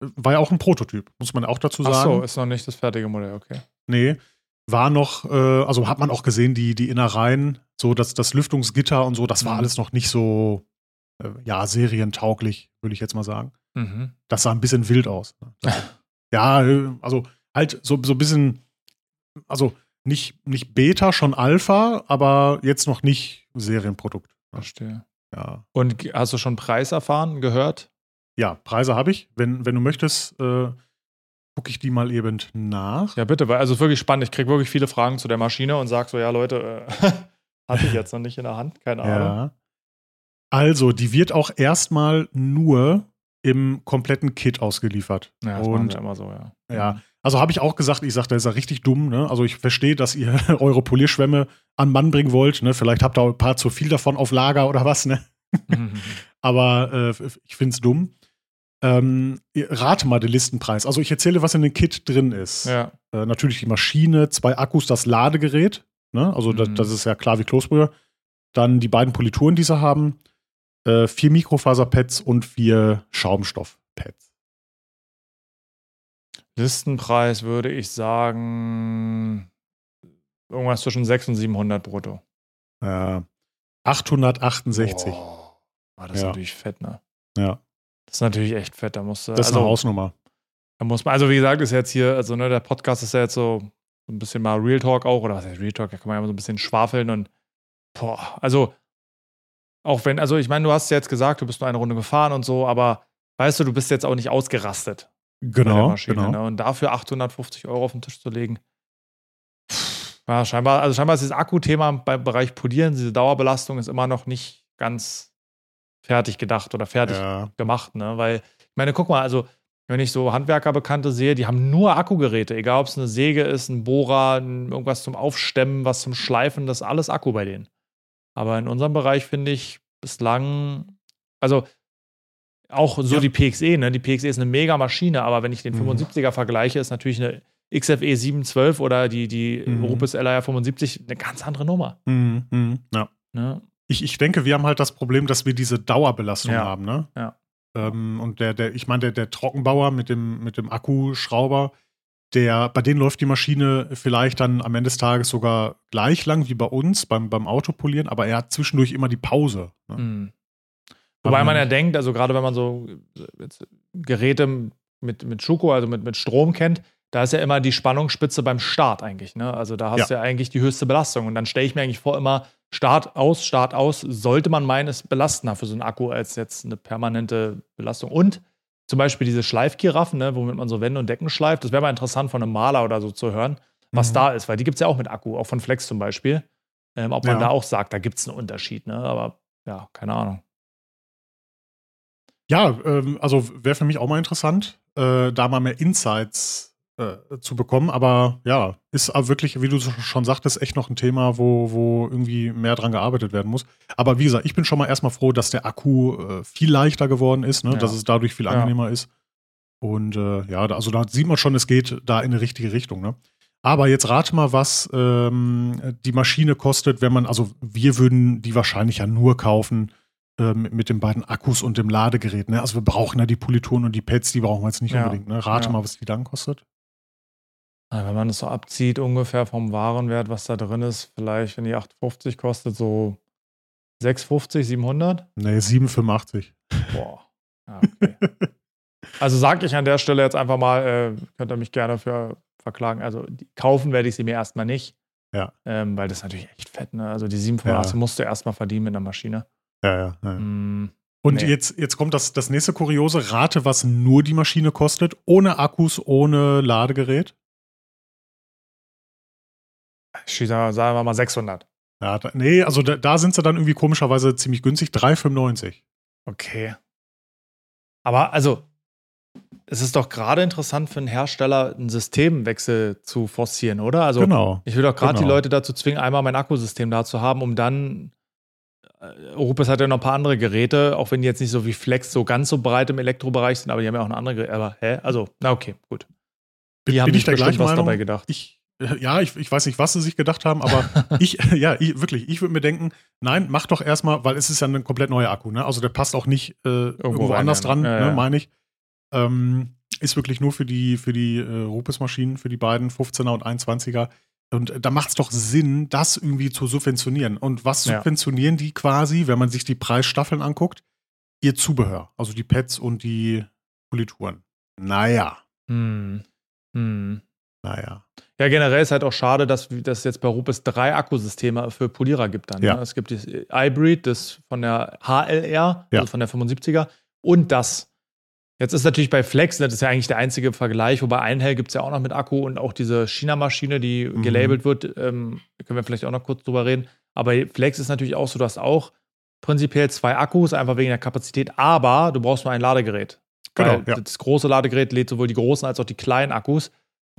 war ja auch ein Prototyp, muss man auch dazu sagen. Ach so, ist noch nicht das fertige Modell, okay. Nee, war noch, äh, also hat man auch gesehen, die, die Innereien, so das, das Lüftungsgitter und so, das war mhm. alles noch nicht so, äh, ja, serientauglich, würde ich jetzt mal sagen. Mhm. Das sah ein bisschen wild aus. Ne? Ja, äh, also halt so, so ein bisschen, also nicht, nicht Beta, schon Alpha, aber jetzt noch nicht Serienprodukt. Ne? Verstehe. Ja. Und hast du schon Preis erfahren, gehört? Ja, Preise habe ich. Wenn, wenn du möchtest, äh, gucke ich die mal eben nach. Ja, bitte, weil also wirklich spannend. Ich kriege wirklich viele Fragen zu der Maschine und sage so, ja, Leute, äh, hatte ich jetzt noch nicht in der Hand, keine Ahnung. Ja. Also, die wird auch erstmal nur im kompletten Kit ausgeliefert. Ja, das und, immer so, ja. Ja, also habe ich auch gesagt, ich sagte, das ist ja richtig dumm, ne? Also ich verstehe, dass ihr eure Polierschwämme an Mann bringen wollt, ne? Vielleicht habt ihr auch ein paar zu viel davon auf Lager oder was, ne? Aber äh, ich finde es dumm. Ähm, rate mal den Listenpreis. Also ich erzähle, was in dem Kit drin ist. Ja. Äh, natürlich die Maschine, zwei Akkus, das Ladegerät. Ne? Also mhm. das, das, ist ja klar wie Kloßbrühe. Dann die beiden Polituren, die sie haben. Äh, vier Mikrofaserpads und vier Schaumstoffpads. Listenpreis würde ich sagen irgendwas zwischen 600 und 700 brutto. Äh, 868. Oh, das ist ja. natürlich fett, ne? Ja. Das ist natürlich echt fett. Da musst Das ist also, eine Hausnummer. Da muss man, also wie gesagt, ist jetzt hier, also ne, der Podcast ist ja jetzt so ein bisschen mal Real Talk auch, oder was heißt Real Talk, da kann man ja mal so ein bisschen schwafeln und boah, also auch wenn, also ich meine, du hast jetzt gesagt, du bist nur eine Runde gefahren und so, aber weißt du, du bist jetzt auch nicht ausgerastet. Genau. Maschine, genau. Ne? Und dafür 850 Euro auf den Tisch zu legen. Ja, scheinbar, also scheinbar ist das Akku-Thema beim Bereich Polieren, diese Dauerbelastung ist immer noch nicht ganz fertig gedacht oder fertig ja. gemacht, ne? Weil, ich meine, guck mal, also, wenn ich so Handwerkerbekannte sehe, die haben nur Akkugeräte, egal ob es eine Säge ist, ein Bohrer, irgendwas zum Aufstemmen, was zum Schleifen, das ist alles Akku bei denen. Aber in unserem Bereich finde ich bislang, also auch so ja. die PXE, ne? Die PXE ist eine mega Maschine, aber wenn ich den mhm. 75er vergleiche, ist natürlich eine XFE 712 oder die, die mhm. Rupes LR 75 eine ganz andere Nummer. Mhm. mhm. Ja. Ne? Ich, ich denke, wir haben halt das Problem, dass wir diese Dauerbelastung ja. haben, ne? Ja. Ähm, und der, der, ich meine, der, der Trockenbauer mit dem, mit dem Akkuschrauber, der, bei denen läuft die Maschine vielleicht dann am Ende des Tages sogar gleich lang wie bei uns beim, beim Autopolieren, aber er hat zwischendurch immer die Pause. Ne? Mhm. Wobei man ja denkt, also gerade wenn man so Geräte mit, mit Schuko, also mit, mit Strom kennt, da ist ja immer die Spannungsspitze beim Start eigentlich. Ne? Also da hast ja. du ja eigentlich die höchste Belastung. Und dann stelle ich mir eigentlich vor, immer Start aus, Start aus, sollte man meinen, ist belastender für so einen Akku als jetzt eine permanente Belastung. Und zum Beispiel diese Schleifgiraffen, ne, womit man so Wände und Decken schleift, das wäre mal interessant von einem Maler oder so zu hören, was mhm. da ist, weil die gibt es ja auch mit Akku, auch von Flex zum Beispiel. Ähm, ob man ja. da auch sagt, da gibt es einen Unterschied, ne? Aber ja, keine Ahnung. Ja, ähm, also wäre für mich auch mal interessant, äh, da mal mehr Insights äh, zu bekommen. Aber ja, ist wirklich, wie du schon sagtest, echt noch ein Thema, wo, wo irgendwie mehr dran gearbeitet werden muss. Aber wie gesagt, ich bin schon mal erstmal froh, dass der Akku äh, viel leichter geworden ist, ne? Ja. dass es dadurch viel angenehmer ja. ist. Und äh, ja, also da sieht man schon, es geht da in eine richtige Richtung. Ne? Aber jetzt rate mal, was ähm, die Maschine kostet, wenn man, also wir würden die wahrscheinlich ja nur kaufen äh, mit, mit, den beiden Akkus und dem Ladegerät. Ne? Also wir brauchen ja die Polituren und die Pads, die brauchen wir jetzt nicht ja. unbedingt. Ne? Rate mal, was die dann kostet. Wenn man das so abzieht, ungefähr vom Warenwert, was da drin ist, vielleicht, wenn die 8,50 kostet, so 6,50, 700? Nee, 7,85. Boah. Ja, okay. also sage ich an der Stelle jetzt einfach mal, äh, könnt ihr mich gerne für verklagen. Also kaufen werde ich sie mir erstmal nicht. Ja. Ähm, weil das ist natürlich echt fett, ne? Also die 7,85 ja. musst du erstmal verdienen mit einer Maschine. Ja, ja. ja. Mm, Und nee. jetzt, jetzt kommt das, das nächste Kuriose. Rate, was nur die Maschine kostet, ohne Akkus, ohne Ladegerät. Sagen wir mal 600. Ja, da, nee, also da, da, sind sie dann irgendwie komischerweise ziemlich günstig. 3,95. Okay. Aber also, es ist doch gerade interessant für einen Hersteller, einen Systemwechsel zu forcieren, oder? Also, genau. ich will doch gerade genau. die Leute dazu zwingen, einmal mein Akkusystem da zu haben, um dann. Europes hat ja noch ein paar andere Geräte, auch wenn die jetzt nicht so wie Flex so ganz so breit im Elektrobereich sind, aber die haben ja auch eine andere Geräte. Aber, hä? Also, na okay, gut. Die bin, haben bin ich der gleichen was Meinung? dabei gedacht. Ich, ja, ich, ich weiß nicht, was sie sich gedacht haben, aber ich, ja, ich, wirklich, ich würde mir denken, nein, mach doch erstmal, weil es ist ja ein komplett neuer Akku, ne? Also der passt auch nicht äh, irgendwo, irgendwo anders dran, ja, ne, ja. meine ich. Ähm, ist wirklich nur für die, für die äh, Rupes-Maschinen, für die beiden 15er und 21er. Und da macht es doch Sinn, das irgendwie zu subventionieren. Und was subventionieren ja. die quasi, wenn man sich die Preisstaffeln anguckt? Ihr Zubehör, also die Pads und die Polituren. Naja. Hm. Hm. Naja. Ja, generell ist halt auch schade, dass es jetzt bei Rupes drei Akkusysteme für Polierer gibt dann. Ja. Ne? Es gibt das iBreed, das von der HLR, ja. also von der 75er, und das. Jetzt ist natürlich bei Flex, das ist ja eigentlich der einzige Vergleich, wobei Einhell gibt es ja auch noch mit Akku und auch diese China-Maschine, die mhm. gelabelt wird, ähm, können wir vielleicht auch noch kurz drüber reden. Aber Flex ist natürlich auch so, du hast auch prinzipiell zwei Akkus, einfach wegen der Kapazität, aber du brauchst nur ein Ladegerät. Genau. Ja. Das große Ladegerät lädt sowohl die großen als auch die kleinen Akkus.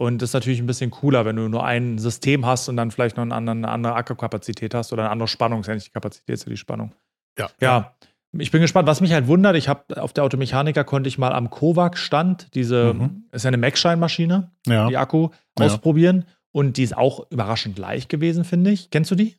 Und das ist natürlich ein bisschen cooler, wenn du nur ein System hast und dann vielleicht noch eine andere, Akkukapazität hast oder eine andere Spannung, ist ja nicht die Kapazität, ist ja die Spannung. Ja. Ja. Ich bin gespannt, was mich halt wundert. Ich habe auf der Automechaniker konnte ich mal am Kovac-Stand diese, mhm. ist ja eine Mac-Shine-Maschine, ja. die Akku, ausprobieren. Ja. Und die ist auch überraschend leicht gewesen, finde ich. Kennst du die?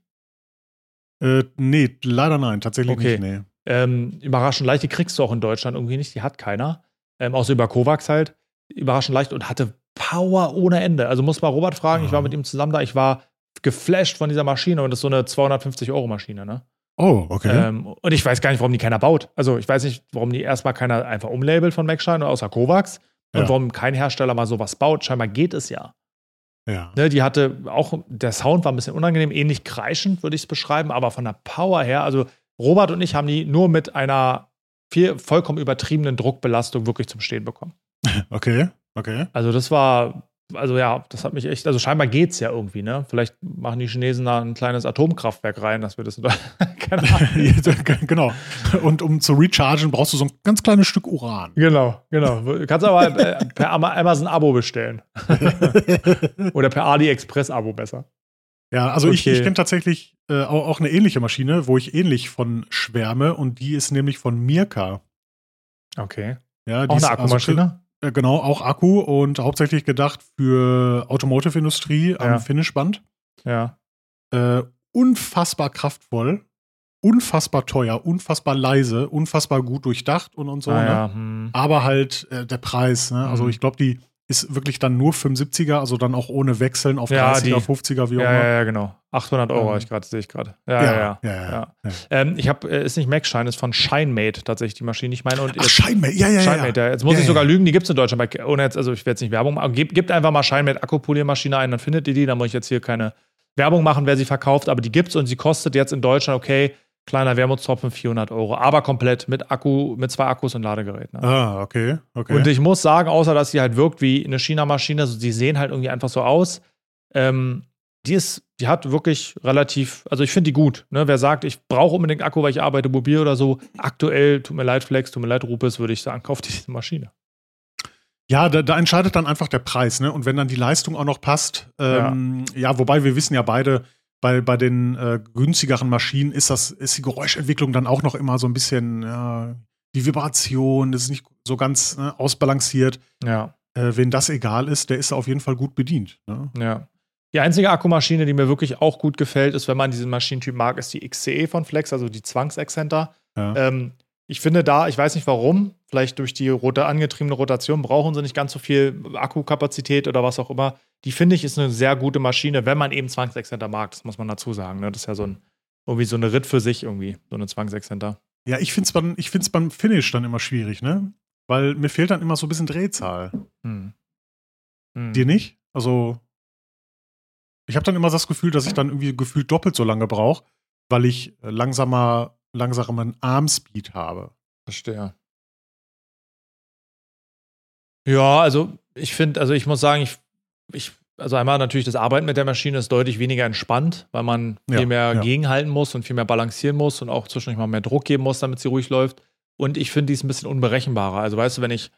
Äh, nee, leider nein, tatsächlich okay. nicht. Nee. Ähm, überraschend leicht, die kriegst du auch in Deutschland irgendwie nicht, die hat keiner. Ähm, außer über Kovacs halt. Überraschend leicht und hatte Power ohne Ende. Also muss mal Robert fragen, ich war mit ihm zusammen da, ich war geflasht von dieser Maschine und das ist so eine 250-Euro-Maschine, ne? Oh, okay. Ähm, und ich weiß gar nicht, warum die keiner baut. Also ich weiß nicht, warum die erstmal keiner einfach umlabelt von MacShine außer Kovacs und warum kein Hersteller mal sowas baut. Scheinbar geht es ja. Ja. Ne, die hatte auch, der Sound war ein bisschen unangenehm, ähnlich kreischend, würde ich es beschreiben, aber von der Power her, also Robert und ich haben die nur mit einer viel, vollkommen übertriebenen Druckbelastung wirklich zum Stehen bekommen. Okay. Okay. Also das war, also ja, das hat mich echt, also scheinbar geht es ja irgendwie, ne? Vielleicht machen die Chinesen da ein kleines Atomkraftwerk rein, dass wir das, keine Ahnung. genau. Und um zu rechargen, brauchst du so ein ganz kleines Stück Uran. Genau, genau. Du kannst aber per Amazon-Abo bestellen. Oder per AliExpress-Abo besser. Ja, also okay. ich, ich kenne tatsächlich äh, auch, auch, eine ähnliche Maschine, wo ich ähnlich von schwärme und die ist nämlich von Mirka. Okay. Ja, die auch eine also Akkumaschine? Äh, genau, auch Akku und hauptsächlich gedacht für Automotive-Industrie am ja. Finishband. Ja. Äh, unfassbar kraftvoll, unfassbar teuer, unfassbar leise, unfassbar gut durchdacht und, und so. Ah, ne? ja. hm. Aber halt äh, der Preis. Ne? Also mhm. ich glaube, die ist wirklich dann nur 75er, also dann auch ohne Wechseln auf 30er, die, 50er, wie auch immer. Ja, ja, genau. 800 Euro, ähm, ich sehe ich gerade. Ja, ja, ja. ja, ja ähm, ich habe, äh, ist nicht MacShine, ist von ShineMate tatsächlich die Maschine. Ich meine, und Ach, ShineMate, ja, ja, ShineMate, ja. Jetzt muss ich sogar lügen, die gibt es in Deutschland. Ohne jetzt, also ich werde jetzt nicht Werbung machen. Gebt, gebt einfach mal ShineMate Akkupoliermaschine ein, dann findet ihr die. Da muss ich jetzt hier keine Werbung machen, wer sie verkauft, aber die gibt es und sie kostet jetzt in Deutschland, okay, kleiner Wermutstropfen 400 Euro, aber komplett mit Akku, mit zwei Akkus und Ladegerät. Ne? Ah, okay, okay. Und ich muss sagen, außer dass sie halt wirkt wie eine China-Maschine, also die sehen halt irgendwie einfach so aus. Ähm, die ist, die hat wirklich relativ, also ich finde die gut. Ne? Wer sagt, ich brauche unbedingt Akku, weil ich arbeite mobil oder so, aktuell, tut mir leid, Flex, tut mir leid, Rupes, würde ich sagen, kauft diese Maschine. Ja, da, da, entscheidet dann einfach der Preis, ne? Und wenn dann die Leistung auch noch passt, ähm, ja. ja, wobei wir wissen ja beide, bei, bei den äh, günstigeren Maschinen ist das, ist die Geräuschentwicklung dann auch noch immer so ein bisschen, ja, die Vibration, das ist nicht so ganz ne, ausbalanciert. Ja. Äh, wenn das egal ist, der ist auf jeden Fall gut bedient. Ne? Ja. Die einzige Akkumaschine, die mir wirklich auch gut gefällt, ist, wenn man diesen Maschinentyp mag, ist die XCE von Flex, also die Zwangsexcenter. Ja. Ähm, ich finde da, ich weiß nicht warum, vielleicht durch die rote, angetriebene Rotation brauchen sie nicht ganz so viel Akkukapazität oder was auch immer. Die finde ich ist eine sehr gute Maschine, wenn man eben Zwangsexcenter mag. Das muss man dazu sagen. Ne? Das ist ja so ein, irgendwie so eine Ritt für sich irgendwie, so eine Zwangsexcenter. Ja, ich finde es beim, beim Finish dann immer schwierig, ne? Weil mir fehlt dann immer so ein bisschen Drehzahl. Hm. Hm. Dir nicht? Also, ich habe dann immer das Gefühl, dass ich dann irgendwie gefühlt doppelt so lange brauche, weil ich langsamer, langsameren Armspeed habe. Verstehe. Ja, also ich finde, also ich muss sagen, ich, ich, also einmal natürlich das Arbeiten mit der Maschine ist deutlich weniger entspannt, weil man viel Ja, mehr ja. gegenhalten muss und viel mehr balancieren muss und auch zwischendurch mal mehr Druck geben muss, damit sie ruhig läuft. Und ich finde, die ist ein bisschen unberechenbarer. Also weißt du, wenn ich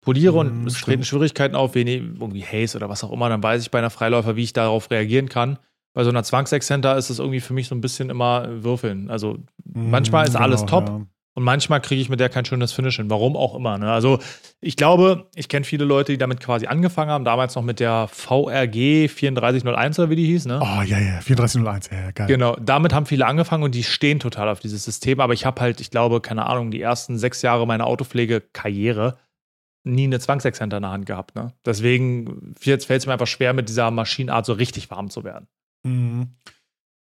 poliere und Mhm, es stimmt. treten Schwierigkeiten auf, wenig, irgendwie Haze oder was auch immer, dann weiß ich bei einer Freiläufer, wie ich darauf reagieren kann. Bei so einer Zwangsexcenter ist es irgendwie für mich so ein bisschen immer Würfeln. Also Manchmal ist alles top. Ja. und manchmal kriege ich mit der kein schönes Finish hin. Warum auch immer. Ne? Also ich glaube, ich kenne viele Leute, die damit quasi angefangen haben. Damals noch mit der VRG 3401 oder wie die hieß. Ne? Oh, ja, ja, 3401, ja, ja, geil. Genau, damit haben viele angefangen und die stehen total auf dieses System. Aber ich habe halt, ich glaube, keine Ahnung, die ersten sechs Jahre meiner Autopflegekarriere nie eine Zwangsexcenter in der Hand gehabt. Ne? Deswegen fällt es mir einfach schwer, mit dieser Maschinenart so richtig warm zu werden. Mhm.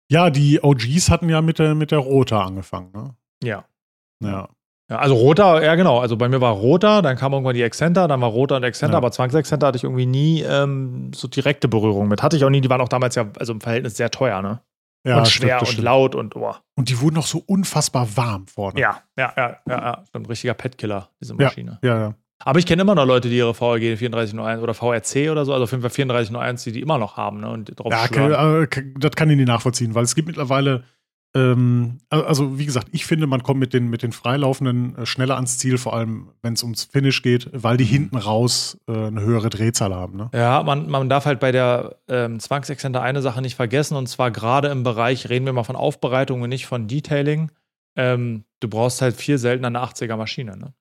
Ja, die OGs hatten ja mit der, mit der Rota angefangen, ne? Ja. Ja. Ja, also roter, ja genau. Also bei mir war roter, dann kam irgendwann die Exzenter, dann war roter und Exzenter, Ja. aber Zwangsexzenter hatte ich irgendwie nie ähm, so direkte Berührung mit. Hatte ich auch nie, die waren auch damals ja also im Verhältnis sehr teuer, ne? ja und stimmt, schwer das und stimmt. laut und oh. Und die wurden auch so unfassbar warm vorne. Ja, ja, ja, ja, ja. So ein richtiger Pet-Killer, diese Ja. Maschine. Ja, ja. Aber ich kenne immer noch Leute, die ihre VRG 3401 oder VRC oder so, also auf jeden Fall 3401, die die immer noch haben, ne? Und drauf Ja, kann, äh, das kann ich nicht nachvollziehen, weil es gibt mittlerweile, ähm, al- also wie gesagt, ich finde, man kommt mit den, mit den Freilaufenden äh, schneller ans Ziel, vor allem wenn es ums Finish geht, weil Mhm. die hinten raus äh, eine höhere Drehzahl haben. Ne? Ja, man, man darf halt bei der ähm, Zwangsexzenter eine Sache nicht vergessen, und zwar gerade im Bereich, reden wir mal von Aufbereitung und nicht von Detailing. Ähm, du brauchst halt viel seltener eine 80er Maschine, ne?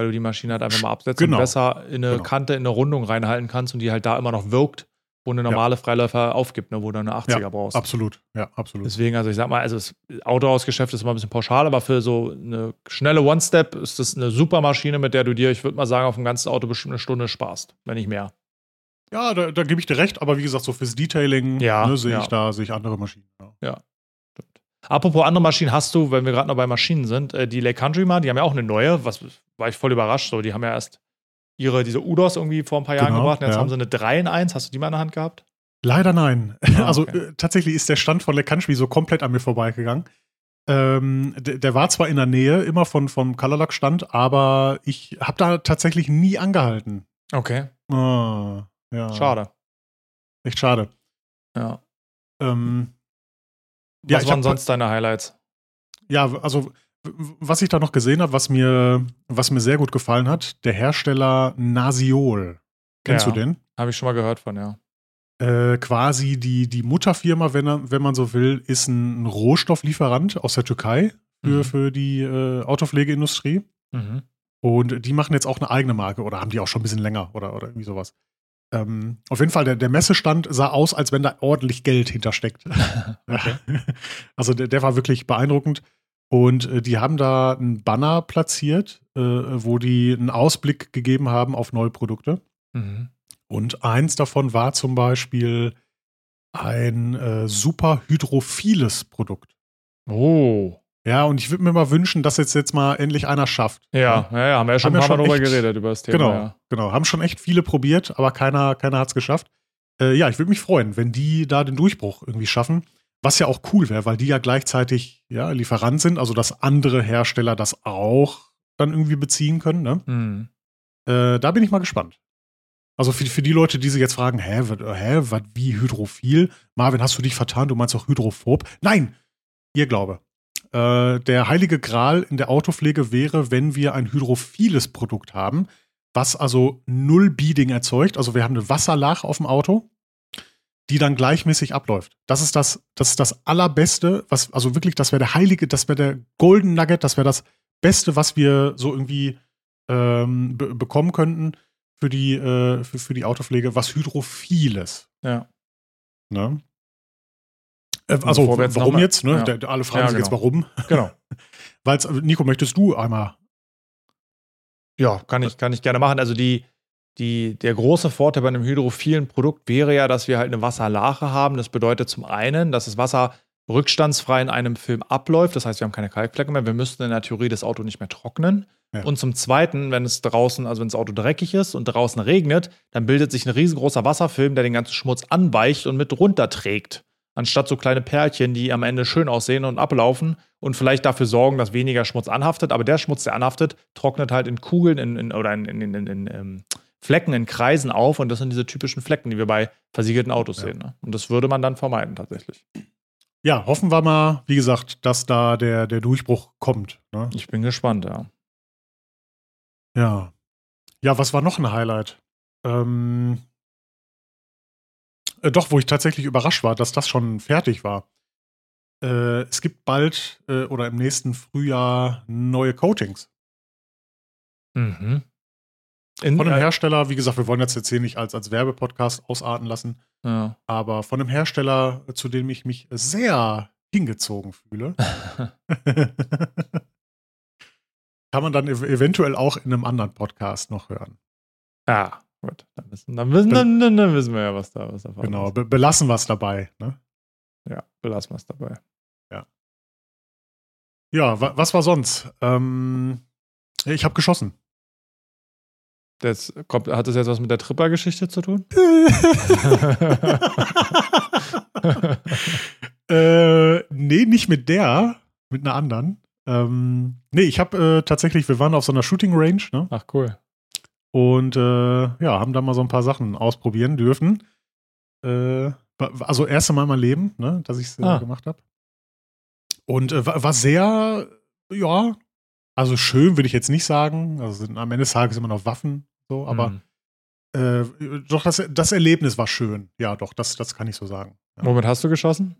Weil du die Maschine halt einfach mal absetzt Genau. und besser in eine Genau. Kante, in eine Rundung reinhalten kannst und die halt da immer noch wirkt, wo eine normale Freiläufer aufgibt, ne? wo du eine 80er brauchst. Absolut, ja, absolut. Deswegen, also ich sag mal, also das Autohausgeschäft ist immer ein bisschen pauschal, aber für so eine schnelle One-Step ist das eine super Maschine, mit der du dir, ich würde mal sagen, auf dem ganzen Auto bestimmt eine Stunde sparst, wenn nicht mehr. Ja, da, da gebe ich dir recht, aber wie gesagt, so fürs Detailing Ja, ne, sehe ja. ich da sehe ich andere Maschinen. Ja. Apropos andere Maschinen, hast du, wenn wir gerade noch bei Maschinen sind, äh, die Lake Country mal, die haben ja auch eine neue, was war ich voll überrascht, so, die haben ja erst ihre, diese Udos irgendwie vor ein paar Jahren Genau, gebracht und jetzt ja. haben sie eine 3 in 1, hast du die mal in der Hand gehabt? Leider nein. Ah, also okay. äh, tatsächlich ist der Stand von Le Country so komplett an mir vorbeigegangen. Ähm, der, der war zwar in der Nähe, immer von, vom Colorlock Stand, aber ich habe da tatsächlich nie angehalten. Okay, Ah, ja. schade. Echt schade. Ja. Ähm, Ja, ich waren hab- sonst deine Highlights? ja, also was ich da noch gesehen habe, was mir, was mir sehr gut gefallen hat, der Hersteller Nasiol. Kennst Ja. du den? Habe ich schon mal gehört von, ja. Äh, quasi die, die Mutterfirma, wenn, wenn man so will, ist ein Rohstofflieferant aus der Türkei für, Mhm. für die äh, Autopflegeindustrie. Mhm. Und die machen jetzt auch eine eigene Marke oder haben die auch schon ein bisschen länger oder, oder irgendwie sowas. Ähm, auf jeden Fall, der, der Messestand sah aus, als wenn da ordentlich Geld hintersteckt. Okay. Also der, der war wirklich beeindruckend. Und äh, die haben da einen Banner platziert, äh, wo die einen Ausblick gegeben haben auf neue Produkte. Mhm. Und eins davon war zum Beispiel ein äh, super hydrophiles Produkt. Oh. Ja, und ich würde mir mal wünschen, dass jetzt jetzt mal endlich einer schafft. Ja, ja, ja, haben wir ja schon Haben ein paar Mal drüber geredet, über das Thema. Genau, Ja. genau. Haben schon echt viele probiert, aber keiner, keiner hat es geschafft. Äh, ja, ich würde mich freuen, wenn die da den Durchbruch irgendwie schaffen. Was ja auch cool wäre, weil die ja gleichzeitig ja, Lieferant sind, also dass andere Hersteller das auch dann irgendwie beziehen können. Ne? Mhm. Äh, da bin ich mal gespannt. Also für, für die Leute, die sich jetzt fragen, hä, wat, hä, wat, wie hydrophil? Marvin, hast du dich vertan? Du meinst doch hydrophob? Nein, ihr Glaube. Äh, der heilige Gral in der Autopflege wäre, wenn wir ein hydrophiles Produkt haben, was also null Beading erzeugt. Also wir haben eine Wasserlache auf dem Auto, die dann gleichmäßig abläuft. Das ist das, das ist das Allerbeste, was, also wirklich, das wäre der heilige, das wäre der Golden Nugget, das wäre das Beste, was wir so irgendwie ähm, be bekommen könnten für die, äh, für, für die Autopflege, was Hydrophiles. Ja. Ne? Äh, also, warum jetzt? Ne? ja. Alle fragen Ja, sich jetzt, genau. warum. Genau. Weil Nico, möchtest du einmal? Ja, kann ich, kann ich gerne machen. Also die, die, der große Vorteil bei einem hydrophilen Produkt wäre ja, dass wir halt eine Wasserlache haben. Das bedeutet zum einen, dass das Wasser rückstandsfrei in einem Film abläuft. Das heißt, wir haben keine Kalkflecke mehr. Wir müssten in der Theorie das Auto nicht mehr trocknen. Ja. Und zum Zweiten, wenn es draußen, also wenn das Auto dreckig ist und draußen regnet, dann bildet sich ein riesengroßer Wasserfilm, der den ganzen Schmutz anweicht und mit runterträgt. Anstatt so kleine Perlchen, die am Ende schön aussehen und ablaufen und vielleicht dafür sorgen, dass weniger Schmutz anhaftet. Aber der Schmutz, der anhaftet, trocknet halt in Kugeln in, in, oder in, in, ähm, Flecken, in Kreisen auf. Und das sind diese typischen Flecken, die wir bei versiegelten Autos ja. sehen. Ne? Und das würde man dann vermeiden tatsächlich. Ja, hoffen wir mal, wie gesagt, dass da der, der Durchbruch kommt. Ne? Ich bin gespannt, ja. Ja. Ja, was war noch ein Highlight? Ähm, äh, doch, wo ich tatsächlich überrascht war, dass das schon fertig war. Äh, es gibt bald äh, oder im nächsten Frühjahr neue Coatings. Mhm. In, von einem Hersteller, wie gesagt, wir wollen jetzt jetzt hier nicht als, als Werbepodcast ausarten lassen, ja. aber von einem Hersteller, zu dem ich mich sehr hingezogen fühle, kann man dann ev eventuell auch in einem anderen Podcast noch hören. Ja, gut. Dann wissen, dann wissen, dann, dann, dann wissen wir ja, was da, was da Genau, be belassen wir es dabei. Ne? Ja, belassen wir es dabei. Ja. Ja, wa was war sonst? Ähm, ich habe geschossen. Das kommt, hat das jetzt was mit der Tripper-Geschichte zu tun? äh, nee, nicht mit der, mit einer anderen. Ähm, nee, ich habe äh, tatsächlich, wir waren auf so einer Shooting Range, ne? Ach, cool. Und äh, ja, haben da mal so ein paar Sachen ausprobieren dürfen. Äh, also erste Mal in meinem Leben, ne, dass ich es äh, ah. gemacht habe. Und äh, war, war sehr, ja, also schön würde ich jetzt nicht sagen. Also am Ende des Tages immer noch Waffen, so, aber mhm. äh, doch, das, das Erlebnis war schön. Ja, doch, das, das kann ich so sagen. Ja. Womit hast du geschossen?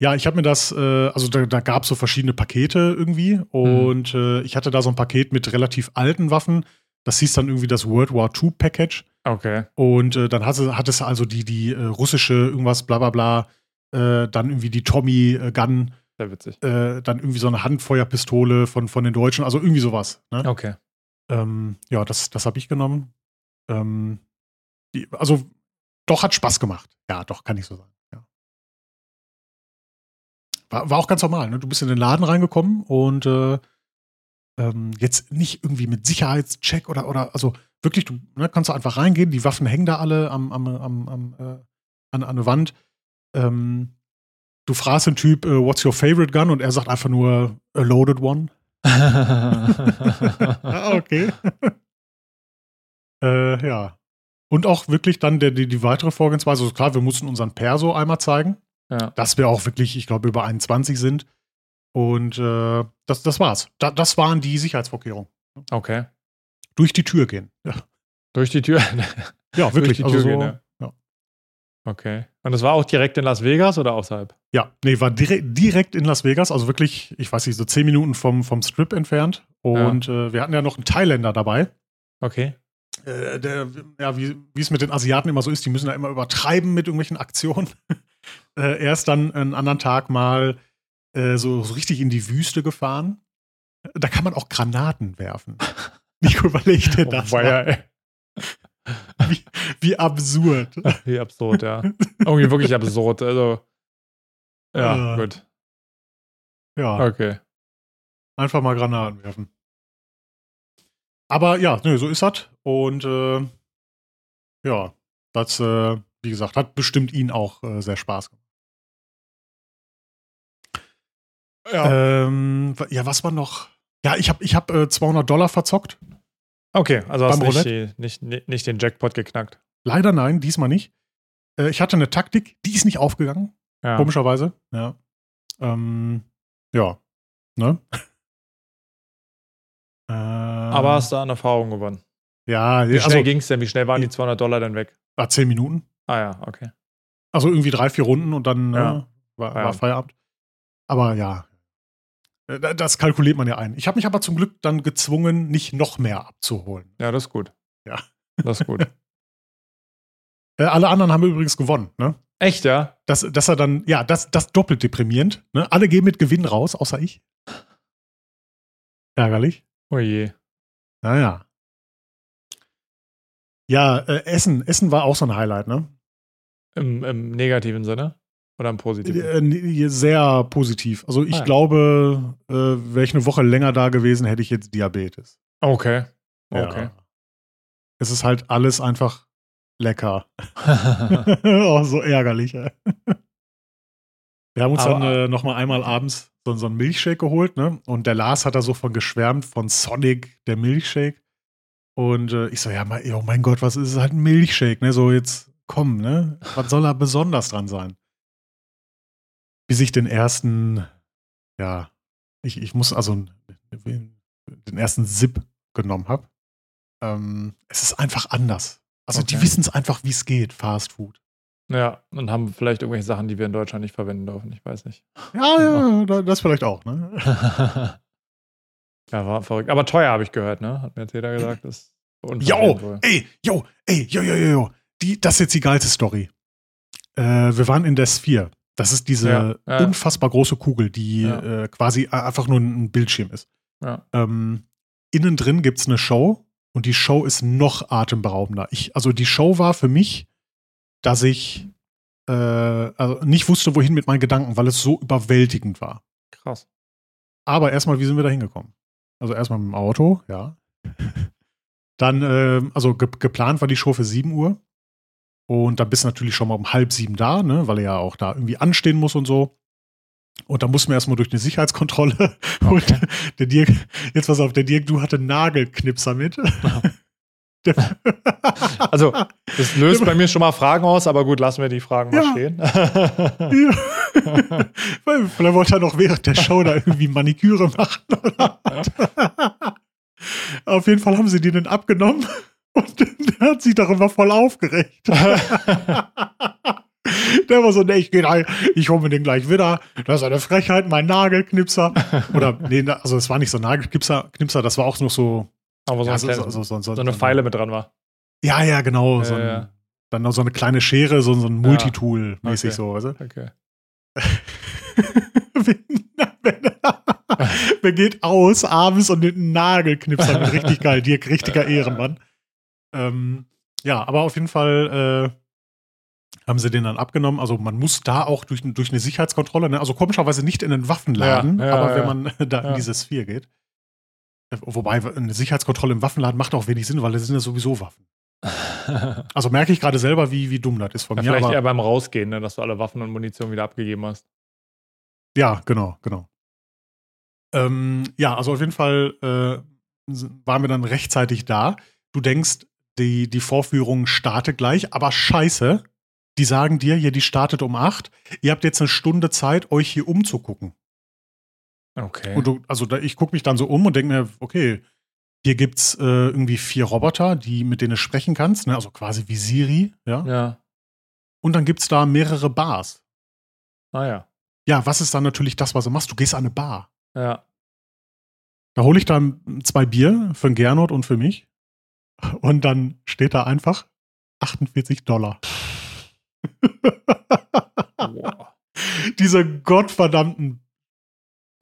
Ja, ich habe mir das, äh, also da, da gab es so verschiedene Pakete irgendwie mhm. und mhm. ich hatte da so ein Paket mit relativ alten Waffen das hieß dann irgendwie das World War II Package. Okay. Und äh, dann hatte, hat es also die, die äh, russische irgendwas, bla bla bla, äh, dann irgendwie die Tommy äh, Gun. Sehr witzig. Äh, dann irgendwie so eine Handfeuerpistole von, von den Deutschen, also irgendwie sowas. Ne? Okay. Ähm, ja, das, das habe ich genommen. Ähm, die, also, doch hat Spaß gemacht. Ja, doch, kann ich so sagen. Ja. War, war auch ganz normal. Ne? Du bist in den Laden reingekommen und äh, ähm, jetzt nicht irgendwie mit Sicherheitscheck oder, oder also wirklich, du ne, kannst du einfach reingehen, die Waffen hängen da alle am, am, am, am äh, an, an der Wand. Ähm, du fragst den Typ, äh, what's your favorite gun? Und er sagt einfach nur, a loaded one. ah, okay. äh, ja. Und auch wirklich dann der, die, die weitere Vorgehensweise. Also klar, wir mussten unseren Perso einmal zeigen. Ja. Dass wir auch wirklich, ich glaube, über 21 sind. Und äh, das, das war's. Da, das waren die Sicherheitsvorkehrungen. Okay. Durch die Tür gehen. Ja. Durch die Tür? ja, wirklich. Durch die Tür also so, gehen, ja. ja. Okay. Und das war auch direkt in Las Vegas oder außerhalb? Ja, nee, war direkt, direkt in Las Vegas, also wirklich, ich weiß nicht, so zehn Minuten vom, vom Strip entfernt. Und ja. äh, wir hatten ja noch einen Thailänder dabei. Okay. Äh, der, ja, wie, wie es mit den Asiaten immer so ist, die müssen da immer übertreiben mit irgendwelchen Aktionen. äh, er ist dann einen anderen Tag mal äh, so, so richtig in die Wüste gefahren. Da kann man auch Granaten werfen. Nico, überleg dir das. Oh, ja, wie, wie, absurd. Wie absurd, ja. Irgendwie wirklich absurd. Also, ja, uh, gut. Ja. Okay. Einfach mal Granaten werfen. Aber ja, nö, so ist das. Und äh, ja, das, äh, wie gesagt, hat bestimmt ihn auch äh, sehr Spaß gemacht. Ja. Ähm, ja, was war noch? Ja, ich habe ich hab, äh, 200 Dollar verzockt. Okay, also hast du nicht, nicht, nicht den Jackpot geknackt. Leider nein, diesmal nicht. Äh, ich hatte eine Taktik, die ist nicht aufgegangen. Ja. Komischerweise. Ja. Ähm, ja. Ne? Aber hast du an Erfahrung gewonnen? Ja, Wie schnell also, ging es denn? Wie schnell waren die 200 Dollar denn weg? Ah, 10 Minuten. Ah ja, okay. Also irgendwie drei, vier Runden und dann ja. äh, war, war Feierabend. Aber ja, das kalkuliert man ja ein. Ich habe mich aber zum Glück dann gezwungen, nicht noch mehr abzuholen. Ja, das ist gut. Ja. Das ist gut. Äh, alle anderen haben übrigens gewonnen, ne? Echt, ja? Dass, dass er dann, ja, das, das doppelt deprimierend. Ne? Alle gehen mit Gewinn raus, außer ich. Ärgerlich. Oh je. Naja. Ja, äh, Essen. Essen war auch so ein Highlight, ne? Im, im negativen Sinne? Oder im Positiven? Äh, sehr positiv. Also ich ah, ja. glaube, äh, wäre ich eine Woche länger da gewesen, hätte ich jetzt Diabetes. Okay. Okay. Ja. Es ist halt alles einfach lecker. oh, so ärgerlich. Wir haben uns Aber, dann äh, noch mal einmal abends so, so einen Milchshake geholt, ne? Und der Lars hat da so von geschwärmt, von Sonic, der Milchshake. Und äh, ich so, ja, mein, oh mein Gott, was ist es halt ein Milchshake, ne? So jetzt komm, ne? Was soll da besonders dran sein? Bis ich den ersten, ja, ich, ich muss also den ersten Sip genommen habe. Ähm, es ist einfach anders. Also okay. die wissen es einfach, wie es geht, Fast Food. Ja, und haben vielleicht irgendwelche Sachen, die wir in Deutschland nicht verwenden dürfen. Ich weiß nicht. Ja, ja, das vielleicht auch, ne? ja, war verrückt. Aber teuer, habe ich gehört, ne? Hat mir jetzt jeder gesagt. Das Jo, ey, jo, ey, jo, jo, jo, jo. Die, das ist jetzt die geilste Story. Äh, wir waren in der Sphere. Das ist diese ja, ja. unfassbar große Kugel, die ja. äh, quasi einfach nur ein Bildschirm ist. Ähm, innen drin gibt es eine Show und die Show ist noch atemberaubender. Ich, also die Show war für mich dass ich äh, also nicht wusste, wohin mit meinen Gedanken, weil es so überwältigend war. Krass. Aber erstmal, wie sind wir da hingekommen? Also erstmal mit dem Auto, ja. Dann, äh, also ge geplant war die Show für 7 Uhr. Und dann bist du natürlich schon mal um halb sieben da, ne, weil er ja auch da irgendwie anstehen muss und so. Und dann mussten wir erstmal durch eine Sicherheitskontrolle. Okay. Und der Dirk, jetzt pass auf, der Dirk, du hatte Nagelknipser mit. also, das löst bei mir schon mal Fragen aus, aber gut, lassen wir die Fragen mal ja. stehen. ja. Vielleicht wollte er noch während der Show da irgendwie Maniküre machen. Auf jeden Fall haben sie die dann abgenommen und der hat sich darüber voll aufgeregt. Der war so, nee, ich gehe ich hole mir den gleich wieder. Das ist eine Frechheit, mein Nagelknipser. Oder, nee, also es war nicht so ein Nagelknipser, Knipser, das war auch noch so, aber so, ja, so, so, so, so, eine Pfeile mit dran war. Ja, ja, genau. Ja, ein, ja. Dann noch so eine kleine Schere, so, so ein Multitool-mäßig okay. so, weißt du? Okay. Wer geht aus abends und nimmt einen Nagelknipser mit richtig geil, dir richtiger Ehrenmann. Ähm, ja, aber auf jeden Fall äh, haben sie den dann abgenommen. Also man muss da auch durch, durch eine Sicherheitskontrolle, ne? also komischerweise nicht in den Waffenladen, ja, ja, aber wenn man da in diese Sphere geht. Wobei eine Sicherheitskontrolle im Waffenladen macht auch wenig Sinn, weil das sind ja sowieso Waffen. also merke ich gerade selber, wie, wie dumm das ist von ja, mir. Vielleicht eher beim Rausgehen, ne, dass du alle Waffen und Munition wieder abgegeben hast. Ja, genau, genau. Ähm, ja, also auf jeden Fall äh, waren wir dann rechtzeitig da. Du denkst, die, die Vorführung startet gleich, aber scheiße, die sagen dir, hier, die startet um acht. Ihr habt jetzt eine Stunde Zeit, euch hier umzugucken. Okay. Und du, also da, ich gucke mich dann so um und denke mir, okay, hier gibt's äh, irgendwie vier Roboter, die mit denen du sprechen kannst, ne? also quasi wie Siri, ja. Ja. Und dann gibt's da mehrere Bars. Ah ja. Ja, was ist dann natürlich das, was du machst? Du gehst an eine Bar. Ja. Da hole ich dann zwei Bier für den Gernot und für mich. Und dann steht da einfach 48 Dollar. wow. Diese gottverdammten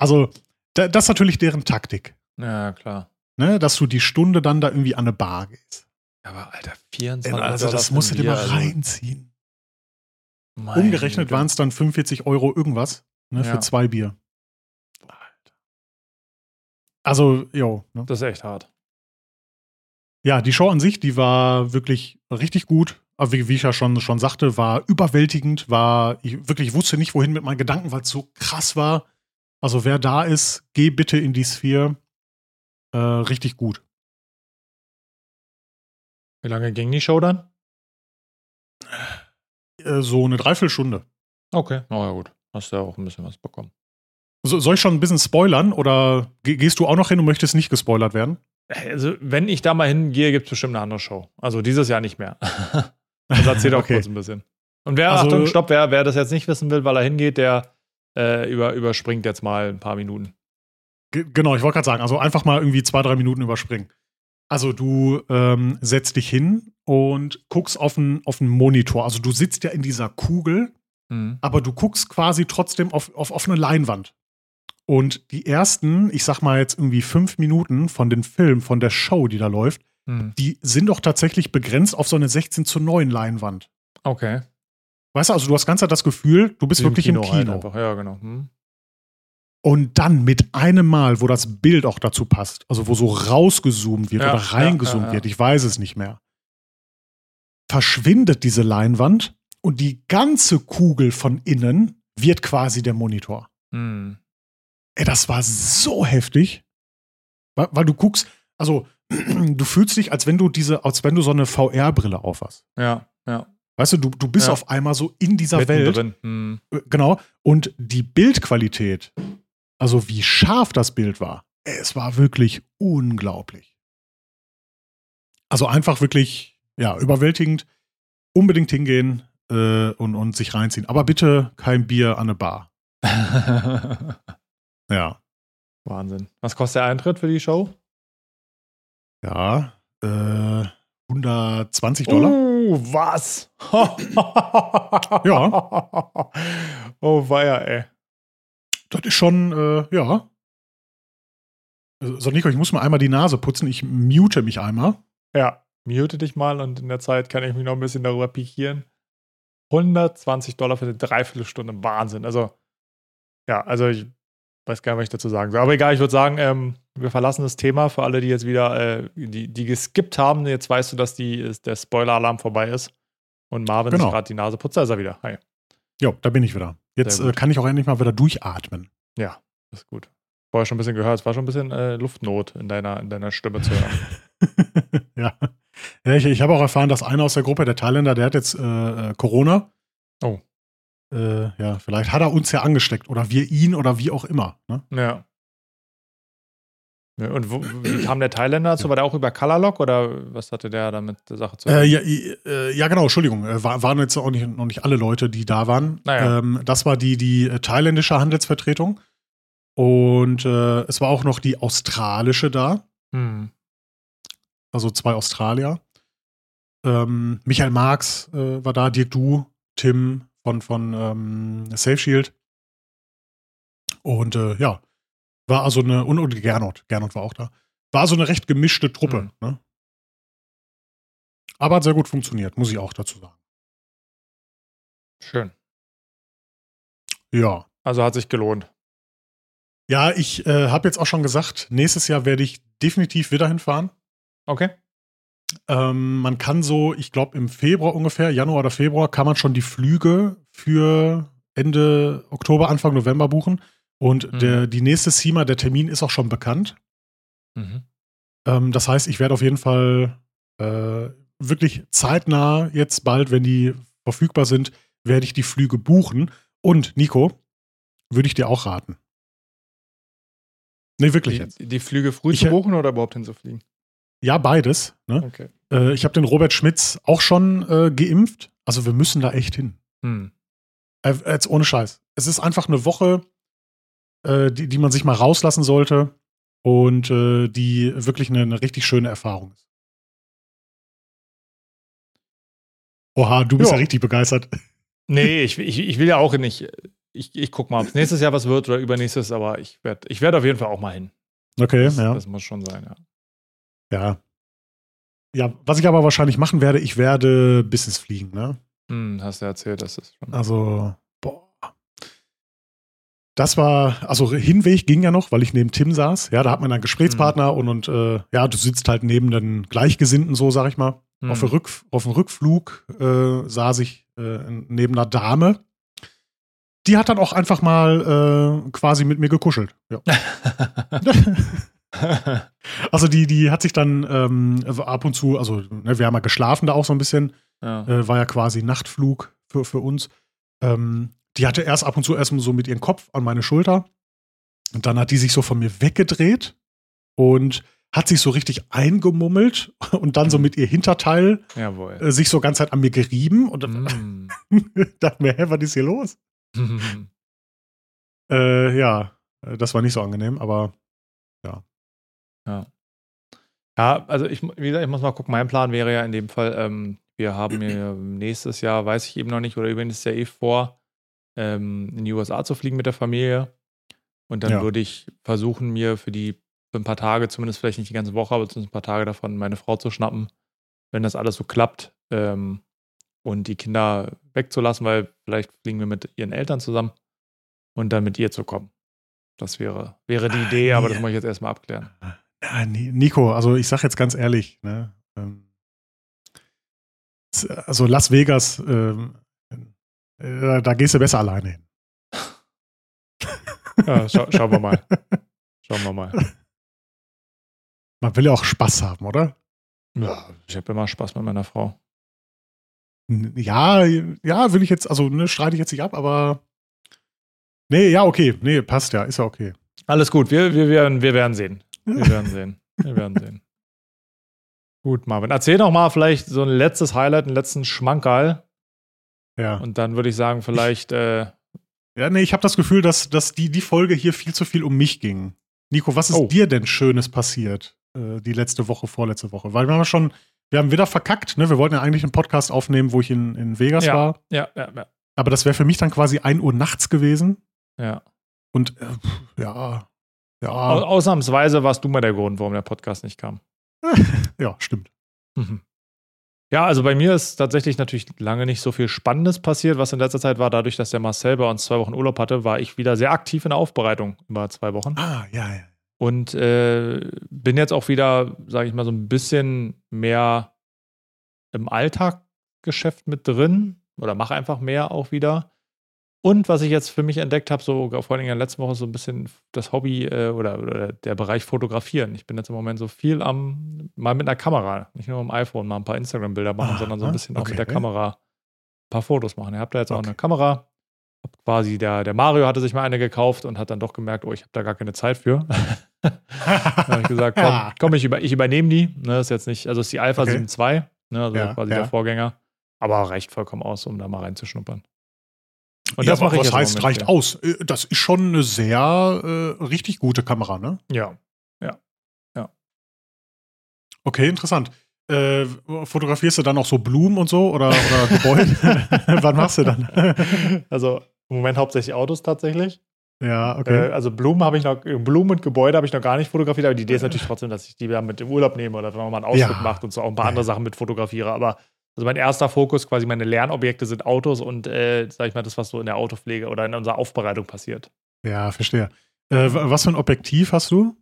also, das ist natürlich deren Taktik. Ja, klar. Ne, dass du die Stunde dann da irgendwie an eine Bar gehst. Aber Alter, 24 Also, das musst du dir mal also. reinziehen. Meine Umgerechnet waren es dann 45 Euro irgendwas ne, ja. für zwei Bier. Alter. Also, jo. Ne? Das ist echt hart. Ja, die Show an sich, die war wirklich richtig gut. Aber wie, wie ich ja schon, schon sagte, war überwältigend, war, ich wirklich wusste nicht, wohin mit meinen Gedanken, weil es so krass war. Also wer da ist, geh bitte in die Sphere. Äh, richtig gut. Wie lange ging die Show dann? Äh, so eine Dreiviertelstunde. Okay, na oh, ja gut. Hast du ja auch ein bisschen was bekommen. So, soll ich schon ein bisschen spoilern oder gehst du auch noch hin und möchtest nicht gespoilert werden? Also, wenn ich da mal hingehe, gibt es bestimmt eine andere Show. Also dieses Jahr nicht mehr. also erzähl doch okay. kurz ein bisschen. Und wer, also, Achtung, stopp, wer, wer das jetzt nicht wissen will, weil er hingeht, der äh, über, überspringt jetzt mal ein paar Minuten. Genau, ich wollte gerade sagen, also einfach mal irgendwie zwei, drei Minuten überspringen. Also du ähm, setzt dich hin und guckst auf einen auf Monitor. Also du sitzt ja in dieser Kugel, mhm. aber du guckst quasi trotzdem auf, auf, auf eine Leinwand. Und die ersten, ich sag mal jetzt irgendwie fünf Minuten von dem Film, von der Show, die da läuft, mhm. die sind doch tatsächlich begrenzt auf so eine 16 zu 9 Leinwand. Okay. Weißt du, also du hast ganz das Gefühl, du bist Im wirklich Kino im Kino. Halt ja, genau. Hm. Und dann mit einem Mal, wo das Bild auch dazu passt, also wo so rausgezoomt wird ja, oder reingezoomt ja, ja, wird, ich weiß es nicht mehr, verschwindet diese Leinwand und die ganze Kugel von innen wird quasi der Monitor. Hm. Ey, das war so heftig. Weil, weil du guckst, also du fühlst dich, als wenn du diese, als wenn du so eine VR-Brille aufhast. Ja, ja. Weißt du, du, du bist Ja. auf einmal so in dieser Welt. Mittendrin. Hm. Äh, Genau. Und die Bildqualität, also wie scharf das Bild war, es war wirklich unglaublich. Also einfach wirklich, ja, überwältigend. Unbedingt hingehen äh, und, und sich reinziehen. Aber bitte kein Bier an eine Bar. Ja. Wahnsinn. Was kostet der Eintritt für die Show? Ja. Äh, 120 Dollar. Uh, was? Ja. Oh, weia, ey. Das ist schon, äh, ja. Also, So, Nico, ich muss mal einmal die Nase putzen. Ich mute mich einmal. Ja, mute dich mal und in der Zeit kann ich mich noch ein bisschen darüber pikieren. 120 Dollar für eine Dreiviertelstunde, Wahnsinn. Also, ja, also ich weiß gar nicht, was ich dazu sagen soll. Aber egal, ich würde sagen, ähm, wir verlassen das Thema für alle, die jetzt wieder, äh, die, die geskippt haben. Jetzt weißt du, dass die, der Spoiler-Alarm vorbei ist. Und Marvin Genau. sich gerade die Nase putzt. Da ist er wieder. Hi. Ja, da bin ich wieder. Jetzt äh, kann ich auch endlich mal wieder durchatmen. Ja, das ist gut. Vorher schon ein bisschen gehört, es war schon ein bisschen äh, Luftnot in deiner, in deiner Stimme zu hören. ja. ja. Ich, ich habe auch erfahren, dass einer aus der Gruppe, der Thailänder, der hat jetzt äh, äh, Corona. Oh. Äh, ja, vielleicht hat er uns ja angesteckt oder wir ihn oder wie auch immer. Ne? Ja. Und wo, wie kam der Thailänder dazu? War der auch über Colorlock oder was hatte der damit der Sache zu tun? Äh, ja, äh, ja, genau, Entschuldigung. Äh, war, waren jetzt auch nicht, noch nicht alle Leute, die da waren. Naja. Ähm, das war die, die äh, thailändische Handelsvertretung. Und äh, es war auch noch die australische da. Hm. also zwei Australier. Ähm, Michael Marx äh, war da, Dirk Du, Tim von, von ähm, Safe Shield. Und äh, ja, war also eine, und, und Gernot, Gernot war auch da. War so eine recht gemischte Truppe. Mhm. Ne? Aber hat sehr gut funktioniert, muss ich auch dazu sagen. Schön. Ja. Also hat sich gelohnt. Ja, ich äh, habe jetzt auch schon gesagt, nächstes Jahr werde ich definitiv wieder hinfahren. Okay. Ähm, man kann so, ich glaube im Februar ungefähr, Januar oder Februar, kann man schon die Flüge für Ende Oktober, Anfang November buchen. Und Mhm. der, die nächste SEMA, der Termin ist auch schon bekannt. Mhm. Ähm, das heißt, ich werde auf jeden Fall äh, wirklich zeitnah jetzt bald, wenn die verfügbar sind, werde ich die Flüge buchen. Und Nico, würde ich dir auch raten. Nee, wirklich jetzt. Die, die Flüge früh Ich- zu buchen oder überhaupt hinzufliegen? Ja, beides. Ne? Okay. Äh, ich habe den Robert Schmitz auch schon äh, geimpft. Also wir müssen da echt hin. Hm. Äh, jetzt ohne Scheiß. Es ist einfach eine Woche, äh, die, die man sich mal rauslassen sollte und äh, die wirklich eine, eine richtig schöne Erfahrung ist. Oha, du bist ja, Ja. richtig begeistert. Nee, ich, ich, ich will ja auch nicht. Ich, ich guck mal, ob es nächstes Jahr was wird oder übernächstes, aber ich werde ich werd auf jeden Fall auch mal hin. Okay, Das, ja. das muss schon sein, ja. Ja. Ja, was ich aber wahrscheinlich machen werde, ich werde Business fliegen, ne? Hm, hast du erzählt, das ist schon. Also, boah. Das war, also Hinweg ging ja noch, weil ich neben Tim saß. Ja, da hat man einen Gesprächspartner und, und äh, ja, du sitzt halt neben den Gleichgesinnten, so sag ich mal. Hm. Auf, dem Rück, auf dem Rückflug äh, saß ich äh, neben einer Dame. Die hat dann auch einfach mal äh, quasi mit mir gekuschelt. Ja. also die, die hat sich dann ähm, ab und zu, also ne, wir haben ja geschlafen da auch so ein bisschen, ja. äh, war ja quasi Nachtflug für, für uns. Ähm, die hatte erst ab und zu erstmal so mit ihrem Kopf an meine Schulter. Und dann hat die sich so von mir weggedreht und hat sich so richtig eingemummelt und dann so mit ihr Hinterteil äh, sich so ganz Zeit an mir gerieben. Und dann Hm. dachte mir, hä, was ist hier los? Äh, ja, das war nicht so angenehm, aber Ja, also ich, wie gesagt, ich muss mal gucken. Mein Plan wäre ja in dem Fall, ähm, wir haben mir nächstes Jahr, weiß ich eben noch nicht, oder übernächstes Jahr eh vor, ähm, in die USA zu fliegen mit der Familie. Und dann Ja. würde ich versuchen, mir für die für ein paar Tage, zumindest vielleicht nicht die ganze Woche, aber zumindest ein paar Tage davon meine Frau zu schnappen, wenn das alles so klappt ähm, und die Kinder wegzulassen, weil vielleicht fliegen wir mit ihren Eltern zusammen und dann mit ihr zu kommen. Das wäre, wäre die Idee, aber das muss ich jetzt erstmal abklären. Ja, Ni- Nico, also ich sag jetzt ganz ehrlich, ne, ähm, also Las Vegas, ähm, äh, da gehst du besser alleine hin. Ja, scha schauen wir mal. Schauen wir mal. Man will ja auch Spaß haben, oder? Ja, ich habe immer Spaß mit meiner Frau. Ja, ja, will ich jetzt, also ne, streite ich jetzt nicht ab, aber nee, ja, okay, nee, passt ja, ist ja okay. Alles gut, wir, wir, werden, wir werden sehen. Wir werden sehen. Wir werden sehen. Gut, Marvin. Erzähl doch mal vielleicht so ein letztes Highlight, einen letzten Schmankerl. Ja. Und dann würde ich sagen, vielleicht. Äh, ja, nee, ich habe das Gefühl, dass, dass die, die Folge hier viel zu viel um mich ging. Nico, was ist oh. dir denn Schönes passiert, äh, die letzte Woche, vorletzte Woche? Weil wir haben schon, wir haben wieder verkackt, ne? Wir wollten ja eigentlich einen Podcast aufnehmen, wo ich in, in Vegas ja, war. Ja, ja, ja. Aber das wäre für mich dann quasi 1 Uhr nachts gewesen. Ja. Und äh, ja, ja. Ausnahmsweise warst du mal der Grund, warum der Podcast nicht kam. ja, stimmt. Mhm. Ja, also bei mir ist tatsächlich natürlich lange nicht so viel Spannendes passiert, was in letzter Zeit war. Dadurch, dass der Marcel bei uns zwei Wochen Urlaub hatte, war ich wieder sehr aktiv in der Aufbereitung über zwei Wochen. Ah, ja, ja. Und äh, bin jetzt auch wieder, sage ich mal, so ein bisschen mehr im Alltaggeschäft mit drin oder mache einfach mehr auch wieder. Und was ich jetzt für mich entdeckt habe, so vor allem in der letzten Woche, so ein bisschen das Hobby äh, oder, oder, der Bereich Fotografieren. Ich bin jetzt im Moment so viel am, mal mit einer Kamera, nicht nur am iPhone, mal ein paar Instagram-Bilder machen, ah, sondern so ein bisschen okay. auch mit der Kamera ein paar Fotos machen. Ihr habt da jetzt okay. auch eine Kamera. Hab quasi der, der Mario hatte sich mal eine gekauft und hat dann doch gemerkt, oh, ich habe da gar keine Zeit für. dann habe ich gesagt, komm, komm ich, über, ich übernehme die. Ne, ist jetzt nicht, also ist die Alpha okay. 7.2, ne, also ja, quasi ja. der Vorgänger. Aber reicht vollkommen aus, um da mal reinzuschnuppern. Und ja, das mache ich Was heißt, reicht aus? Äh, das ist schon eine sehr äh, richtig gute Kamera, ne? Ja. Ja. Ja. Okay, interessant. Äh, fotografierst du dann auch so Blumen und so oder, oder Gebäude? Wann machst du dann? also im Moment hauptsächlich Autos tatsächlich. Ja, okay. Äh, also Blumen habe ich noch, Blumen und Gebäude habe ich noch gar nicht fotografiert, aber die Idee ist natürlich trotzdem, dass ich die wieder mit im Urlaub nehme oder wenn man mal einen Ausflug ja. macht und so auch ein paar andere Sachen mit fotografiere. Aber also mein erster Fokus, quasi meine Lernobjekte sind Autos und, äh, sag ich mal, das, was so in der Autopflege oder in unserer Aufbereitung passiert. Ja, verstehe. Äh, was für ein Objektiv hast du?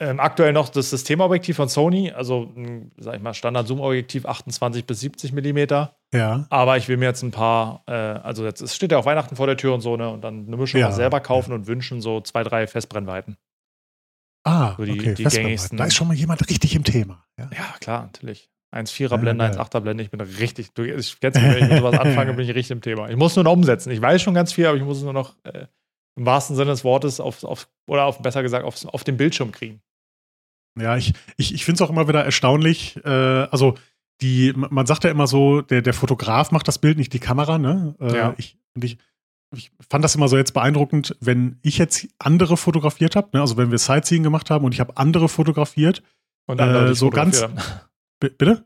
Ähm, aktuell noch das Systemobjektiv von Sony, also sag ich mal Standard-Zoom-Objektiv 28 bis 70 Millimeter. Ja. Aber ich will mir jetzt ein paar, äh, also jetzt es steht ja auch Weihnachten vor der Tür und so, ne? Und dann eine Mischung ja, selber kaufen ja. und wünschen so zwei, drei Festbrennweiten. Ah, so die, okay, die gängigsten. Da ist schon mal jemand richtig im Thema. Ja, ja klar, natürlich. 1,4er Blende, ja, 1,8er Blende. Ich bin richtig, du, ich kennst mich, wenn ich mit sowas anfange, bin ich richtig im Thema. Ich muss nur noch umsetzen. Ich weiß schon ganz viel, aber ich muss es nur noch äh, im wahrsten Sinne des Wortes auf, auf oder auf, besser gesagt auf, auf den Bildschirm kriegen. Ja, ich, ich, ich finde es auch immer wieder erstaunlich. Äh, also, die, man sagt ja immer so, der, der Fotograf macht das Bild, nicht die Kamera, ne? Äh, ja. Ich, und ich, ich fand das immer so jetzt beeindruckend, wenn ich jetzt andere fotografiert habe, ne? also wenn wir Sightseeing gemacht haben und ich habe andere fotografiert. Und dann äh, so ganz. Bitte?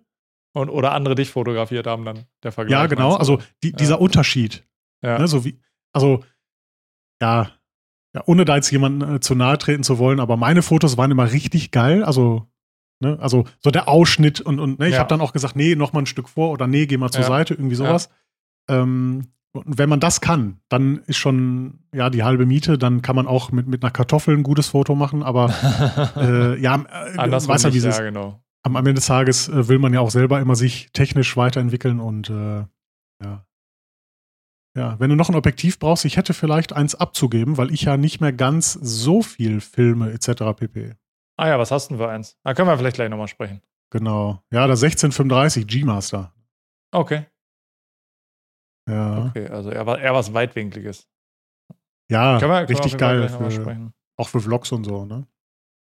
Und, oder andere dich fotografiert haben, dann der Vergleich. Ja, genau. Also die, ja. dieser Unterschied. Ja. Ne, so wie, also, ja, ja, ohne da jetzt jemanden äh, zu nahe treten zu wollen, aber meine Fotos waren immer richtig geil. Also, ne, also so der Ausschnitt und, und ne, ich ja. habe dann auch gesagt, nee, noch mal ein Stück vor oder nee, geh mal zur ja. Seite, irgendwie sowas. Ähm, und wenn man das kann, dann ist schon ja die halbe Miete. Dann kann man auch mit, mit einer Kartoffel ein gutes Foto machen. Aber äh, ja, äh, weiß ja, dieses, ja, genau am Ende des Tages äh, will man ja auch selber immer sich technisch weiterentwickeln und äh, ja. Ja, wenn du noch ein Objektiv brauchst, ich hätte vielleicht eins abzugeben, weil ich ja nicht mehr ganz so viel filme etc. pp. Ah ja, was hast du denn für eins? Da können wir vielleicht gleich nochmal sprechen. Genau. Ja, der 1635 G-Master. Okay. Ja. Okay, also eher, eher was Weitwinkliges. Ja, wir, richtig geil. Für, auch für Vlogs und so, ne?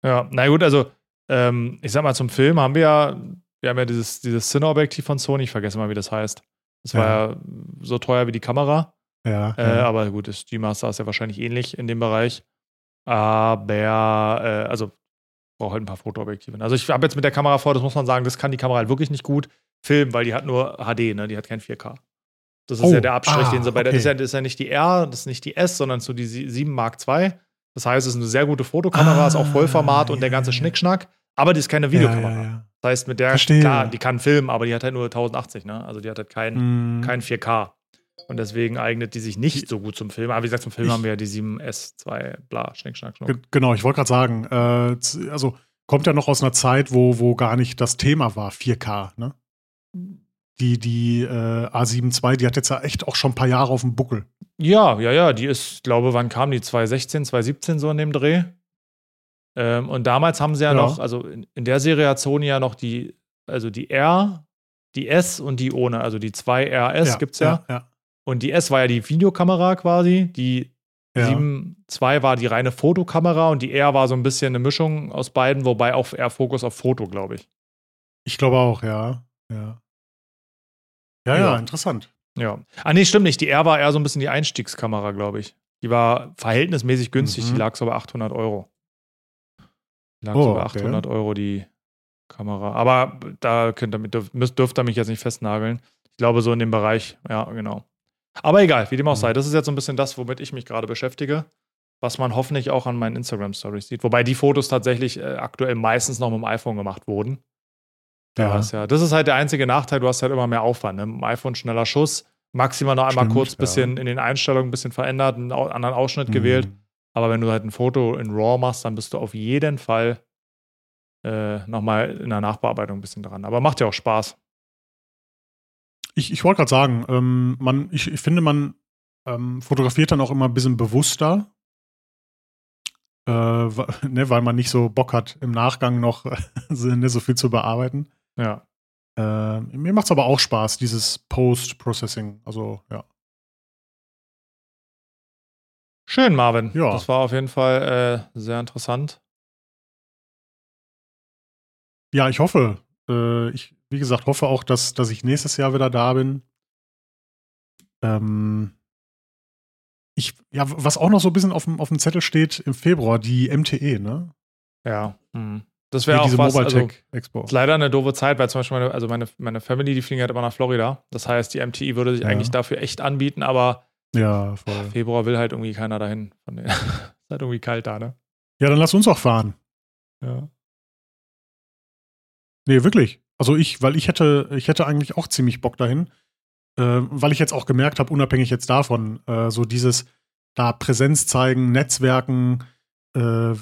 Ja, na gut, also ähm, ich sag mal, zum Film haben wir ja, wir haben ja dieses, dieses Cine-Objektiv von Sony, ich vergesse mal, wie das heißt. Das war ja, ja so teuer wie die Kamera. Ja, äh, ja. Aber gut, das G-Master ist ja wahrscheinlich ähnlich in dem Bereich. Aber, äh, also, braucht halt ein paar Fotoobjektive. Also, ich habe jetzt mit der Kamera vor, das muss man sagen, das kann die Kamera halt wirklich nicht gut filmen, weil die hat nur HD, ne? Die hat kein 4K. Das ist oh, ja der Abstrich, ah, den sie bei der, das ist, ja, das ist ja nicht die R, das ist nicht die S, sondern so die 7 Mark II. Das heißt, es ist eine sehr gute Fotokamera, ah, ist auch Vollformat und der ganze Schnickschnack. Aber die ist keine Videokamera. Ja, ja, ja. Das heißt, mit der, Verstehe. klar, die kann filmen, aber die hat halt nur 1080, ne? Also die hat halt kein, mm. kein 4K. Und deswegen eignet die sich nicht so gut zum Filmen. Aber wie gesagt, zum Film haben wir ja die 7S2, bla, Schnick, Schnack, Schnuck. Genau, ich wollte gerade sagen, äh, also kommt ja noch aus einer Zeit, wo, wo gar nicht das Thema war, 4K, ne? Die, die äh, A7 II, die hat jetzt ja echt auch schon ein paar Jahre auf dem Buckel. Ja, ja, ja, die ist, glaube, wann kam die? 2016, 2017 so in dem Dreh. Ähm, und damals haben sie ja, ja. noch, also in, in, der Serie hat Sony ja noch die, also die R, die S und die ohne, also die 2RS ja, gibt's ja. ja. Und die S war ja die Videokamera quasi, die ja. 7.2 war die reine Fotokamera und die R war so ein bisschen eine Mischung aus beiden, wobei auch eher Fokus auf Foto, glaube ich. Ich glaube auch, ja. Ja. Ja, ja, ja, interessant. Ja. Ah, nee, stimmt nicht. Die R war eher so ein bisschen die Einstiegskamera, glaube ich. Die war verhältnismäßig günstig. Mhm. Die lag so bei 800 Euro. Die lag oh, so bei 800 okay. Euro die Kamera. Aber da könnt ihr, dürft, dürft ihr mich jetzt nicht festnageln. Ich glaube, so in dem Bereich, ja, genau. Aber egal, wie dem auch mhm. sei. Das ist jetzt so ein bisschen das, womit ich mich gerade beschäftige. Was man hoffentlich auch an meinen Instagram-Stories sieht. Wobei die Fotos tatsächlich äh, aktuell meistens noch mit dem iPhone gemacht wurden. Ja. ja. Das ist halt der einzige Nachteil, du hast halt immer mehr Aufwand. Ne? Dem iPhone schneller Schuss, maximal noch einmal Stimmt, kurz ein bisschen ja. in den Einstellungen ein bisschen verändert, einen anderen Ausschnitt mhm. gewählt. Aber wenn du halt ein Foto in RAW machst, dann bist du auf jeden Fall äh, nochmal in der Nachbearbeitung ein bisschen dran. Aber macht ja auch Spaß. Ich, ich wollte gerade sagen, ähm, man, ich, ich, finde, man ähm, fotografiert dann auch immer ein bisschen bewusster, äh, ne, weil man nicht so Bock hat, im Nachgang noch ne, so viel zu bearbeiten. Ja. Äh, mir macht es aber auch Spaß, dieses Post-Processing. Also, ja. Schön, Marvin. Ja. Das war auf jeden Fall äh, sehr interessant. Ja, ich hoffe. Äh, ich, wie gesagt, hoffe auch, dass, dass ich nächstes Jahr wieder da bin. Ähm, ich, ja, was auch noch so ein bisschen auf dem, auf dem Zettel steht im Februar, die MTE, ne? Ja. Hm. Das wäre auch diese was, Mobile also, Expo. Ist leider eine doofe Zeit, weil zum Beispiel meine, also meine, meine Family, die fliegen halt immer nach Florida. Das heißt, die MTE würde sich ja. eigentlich dafür echt anbieten, aber ja, voll. Februar will halt irgendwie keiner dahin. Von ist halt irgendwie kalt da, ne? Ja, dann lass uns auch fahren. Ja. Nee, wirklich. Also ich, weil ich hätte, ich hätte eigentlich auch ziemlich Bock dahin. Äh, weil ich jetzt auch gemerkt habe, unabhängig jetzt davon, äh, so dieses da Präsenz zeigen, Netzwerken, äh,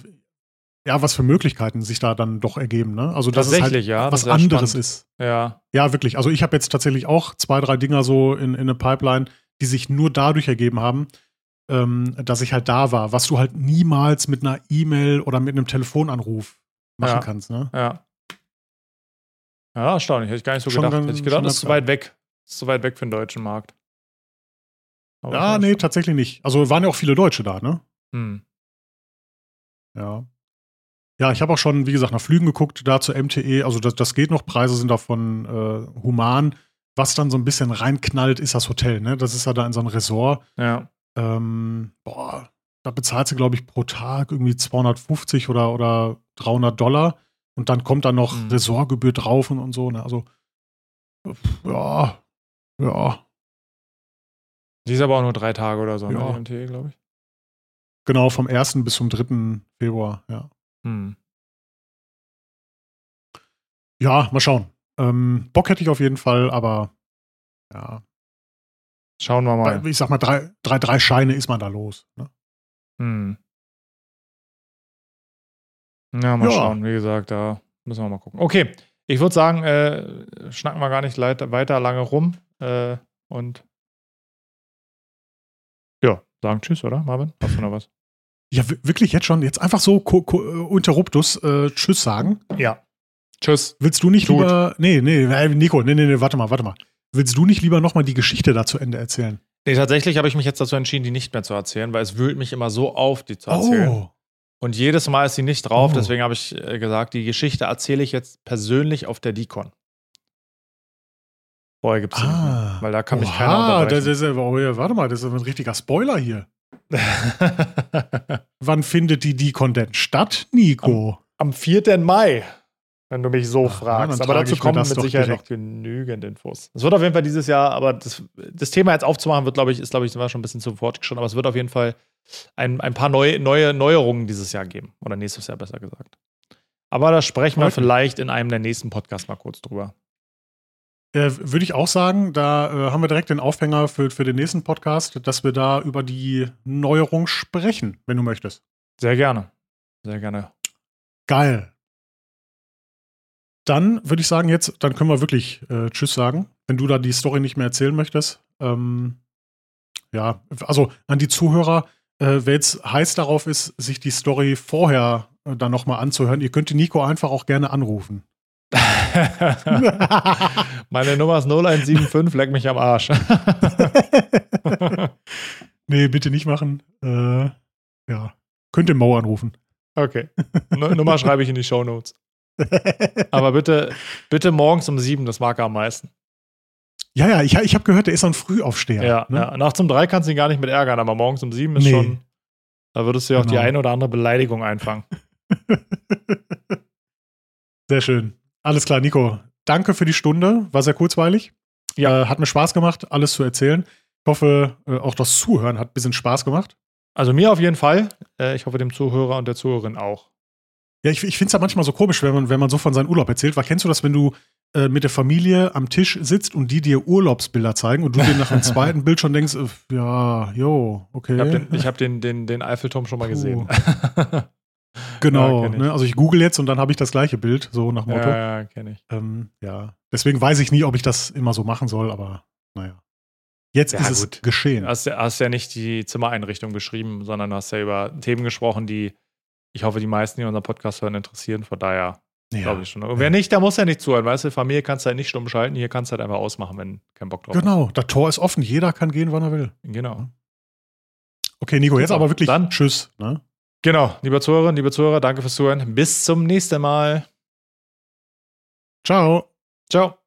ja, was für Möglichkeiten sich da dann doch ergeben, ne? Also dass es halt ja, was anderes spannend. ist. Ja. Ja, wirklich. Also ich habe jetzt tatsächlich auch zwei, drei Dinger so in, in eine Pipeline, die sich nur dadurch ergeben haben, ähm, dass ich halt da war, was du halt niemals mit einer E-Mail oder mit einem Telefonanruf machen ja. kannst, ne? Ja. Ja, erstaunlich. Hätte ich gar nicht so schon gedacht. Hätte ich gedacht, das ist zu weit weg. Das ist zu weit weg für den deutschen Markt. Aber ja, nee, tatsächlich nicht. Also waren ja auch viele Deutsche da, ne? Hm. Ja. Ja, ich habe auch schon, wie gesagt, nach Flügen geguckt, da zur MTE. Also das, das geht noch, Preise sind davon äh, human. Was dann so ein bisschen reinknallt, ist das Hotel, ne? Das ist ja da in so einem Resort. Ja. Ähm, boah, da bezahlt sie, glaube ich, pro Tag irgendwie 250 oder, oder 300 Dollar. Und dann kommt da noch mhm. Ressortgebühr drauf und, und so. Ne? Also, ja, ja. Die ist aber auch nur drei Tage oder so, ne, ja. ne, MTE, glaube ich. Genau, vom 1. bis zum 3. Februar, ja. Hm. Ja, mal schauen. Ähm, Bock hätte ich auf jeden Fall, aber ja. Schauen wir mal. Ich sag mal, drei, drei, drei Scheine ist man da los. Ne? Hm. Ja, mal ja. schauen. Wie gesagt, da müssen wir mal gucken. Okay, ich würde sagen, äh, schnacken wir gar nicht weiter lange rum äh, und ja, sagen Tschüss, oder, Marvin? Hast du noch was? Ja, wirklich jetzt schon? Jetzt einfach so Interruptus äh, Tschüss sagen? Ja. Tschüss. Willst du nicht Tut. lieber. Nee, nee, Nico, nee, nee, nee, warte mal, warte mal. Willst du nicht lieber nochmal die Geschichte da zu Ende erzählen? Nee, tatsächlich habe ich mich jetzt dazu entschieden, die nicht mehr zu erzählen, weil es wühlt mich immer so auf, die zu erzählen. Oh. Und jedes Mal ist sie nicht drauf, oh. deswegen habe ich äh, gesagt, die Geschichte erzähle ich jetzt persönlich auf der Decon. Vorher gibt es ah. nicht weil da kann mich Oha, keiner unterbrechen. Das ist, oh, warte mal, das ist ein richtiger Spoiler hier. Wann findet die Decon denn statt, Nico? Am, am 4. Mai wenn du mich so Ach, fragst. aber dazu kommen mit Sicherheit direkt. noch genügend Infos. Es wird auf jeden Fall dieses Jahr, aber das, das Thema jetzt aufzumachen, wird, glaube ich, ist, glaube ich, wir schon ein bisschen zu fortgeschritten, aber es wird auf jeden Fall ein, ein paar neue, neue Neuerungen dieses Jahr geben. Oder nächstes Jahr besser gesagt. Aber da sprechen wir vielleicht in einem der nächsten Podcasts mal kurz drüber. Äh, Würde ich auch sagen, da äh, haben wir direkt den Aufhänger für, für den nächsten Podcast, dass wir da über die Neuerung sprechen, wenn du möchtest. Sehr gerne. Sehr gerne. Geil. dann würde ich sagen, jetzt, dann können wir wirklich äh, Tschüss sagen, wenn du da die Story nicht mehr erzählen möchtest. Ähm, ja, also an die Zuhörer, äh, wer jetzt heiß darauf ist, sich die Story vorher äh, dann nochmal anzuhören, ihr könnt die Nico einfach auch gerne anrufen. Meine Nummer ist 0175, leck mich am Arsch. nee, bitte nicht machen. Äh, ja, könnt ihr Mo anrufen. Okay. Nummer schreibe ich in die Show Notes. Aber bitte, bitte morgens um sieben, das mag er am meisten. Ja, ja, ich, ich habe gehört, der ist so ein Frühaufsteher. Ja, ne? ja, nachts um drei kannst du ihn gar nicht mit ärgern, aber morgens um sieben ist nee. schon, da würdest du ja auch genau. die eine oder andere Beleidigung einfangen. Sehr schön. Alles klar, Nico. Danke für die Stunde. War sehr kurzweilig. Ja. Äh, hat mir Spaß gemacht, alles zu erzählen. Ich hoffe, äh, auch das Zuhören hat ein bisschen Spaß gemacht. Also mir auf jeden Fall. Äh, ich hoffe, dem Zuhörer und der Zuhörerin auch. Ja, ich, ich finde es ja manchmal so komisch, wenn man, wenn man so von seinem Urlaub erzählt. Weil kennst du das, wenn du äh, mit der Familie am Tisch sitzt und die dir Urlaubsbilder zeigen und du dir nach dem zweiten Bild schon denkst, äh, ja, jo, okay. Ich habe den, hab den, den, den Eiffelturm schon mal Puh. gesehen. genau, ja, ne? also ich google jetzt und dann habe ich das gleiche Bild, so nach Motto. Ja, ja kenne ich. Ähm, ja, deswegen weiß ich nie, ob ich das immer so machen soll, aber naja. Jetzt ja, ist gut. es geschehen. Du hast, hast ja nicht die Zimmereinrichtung beschrieben, sondern du hast ja über Themen gesprochen, die ich hoffe, die meisten, die unseren Podcast hören, interessieren. Von daher ja. glaube ich schon. Und wer nicht, der muss ja nicht zuhören. Weißt du, Familie kannst du halt nicht stumm schalten. Hier kannst du halt einfach ausmachen, wenn kein Bock drauf Genau, das Tor ist offen. Jeder kann gehen, wann er will. Genau. Okay, Nico, jetzt aber wirklich Dann, Tschüss. Ne? Genau, liebe Zuhörerinnen, liebe Zuhörer, danke fürs Zuhören. Bis zum nächsten Mal. Ciao. Ciao.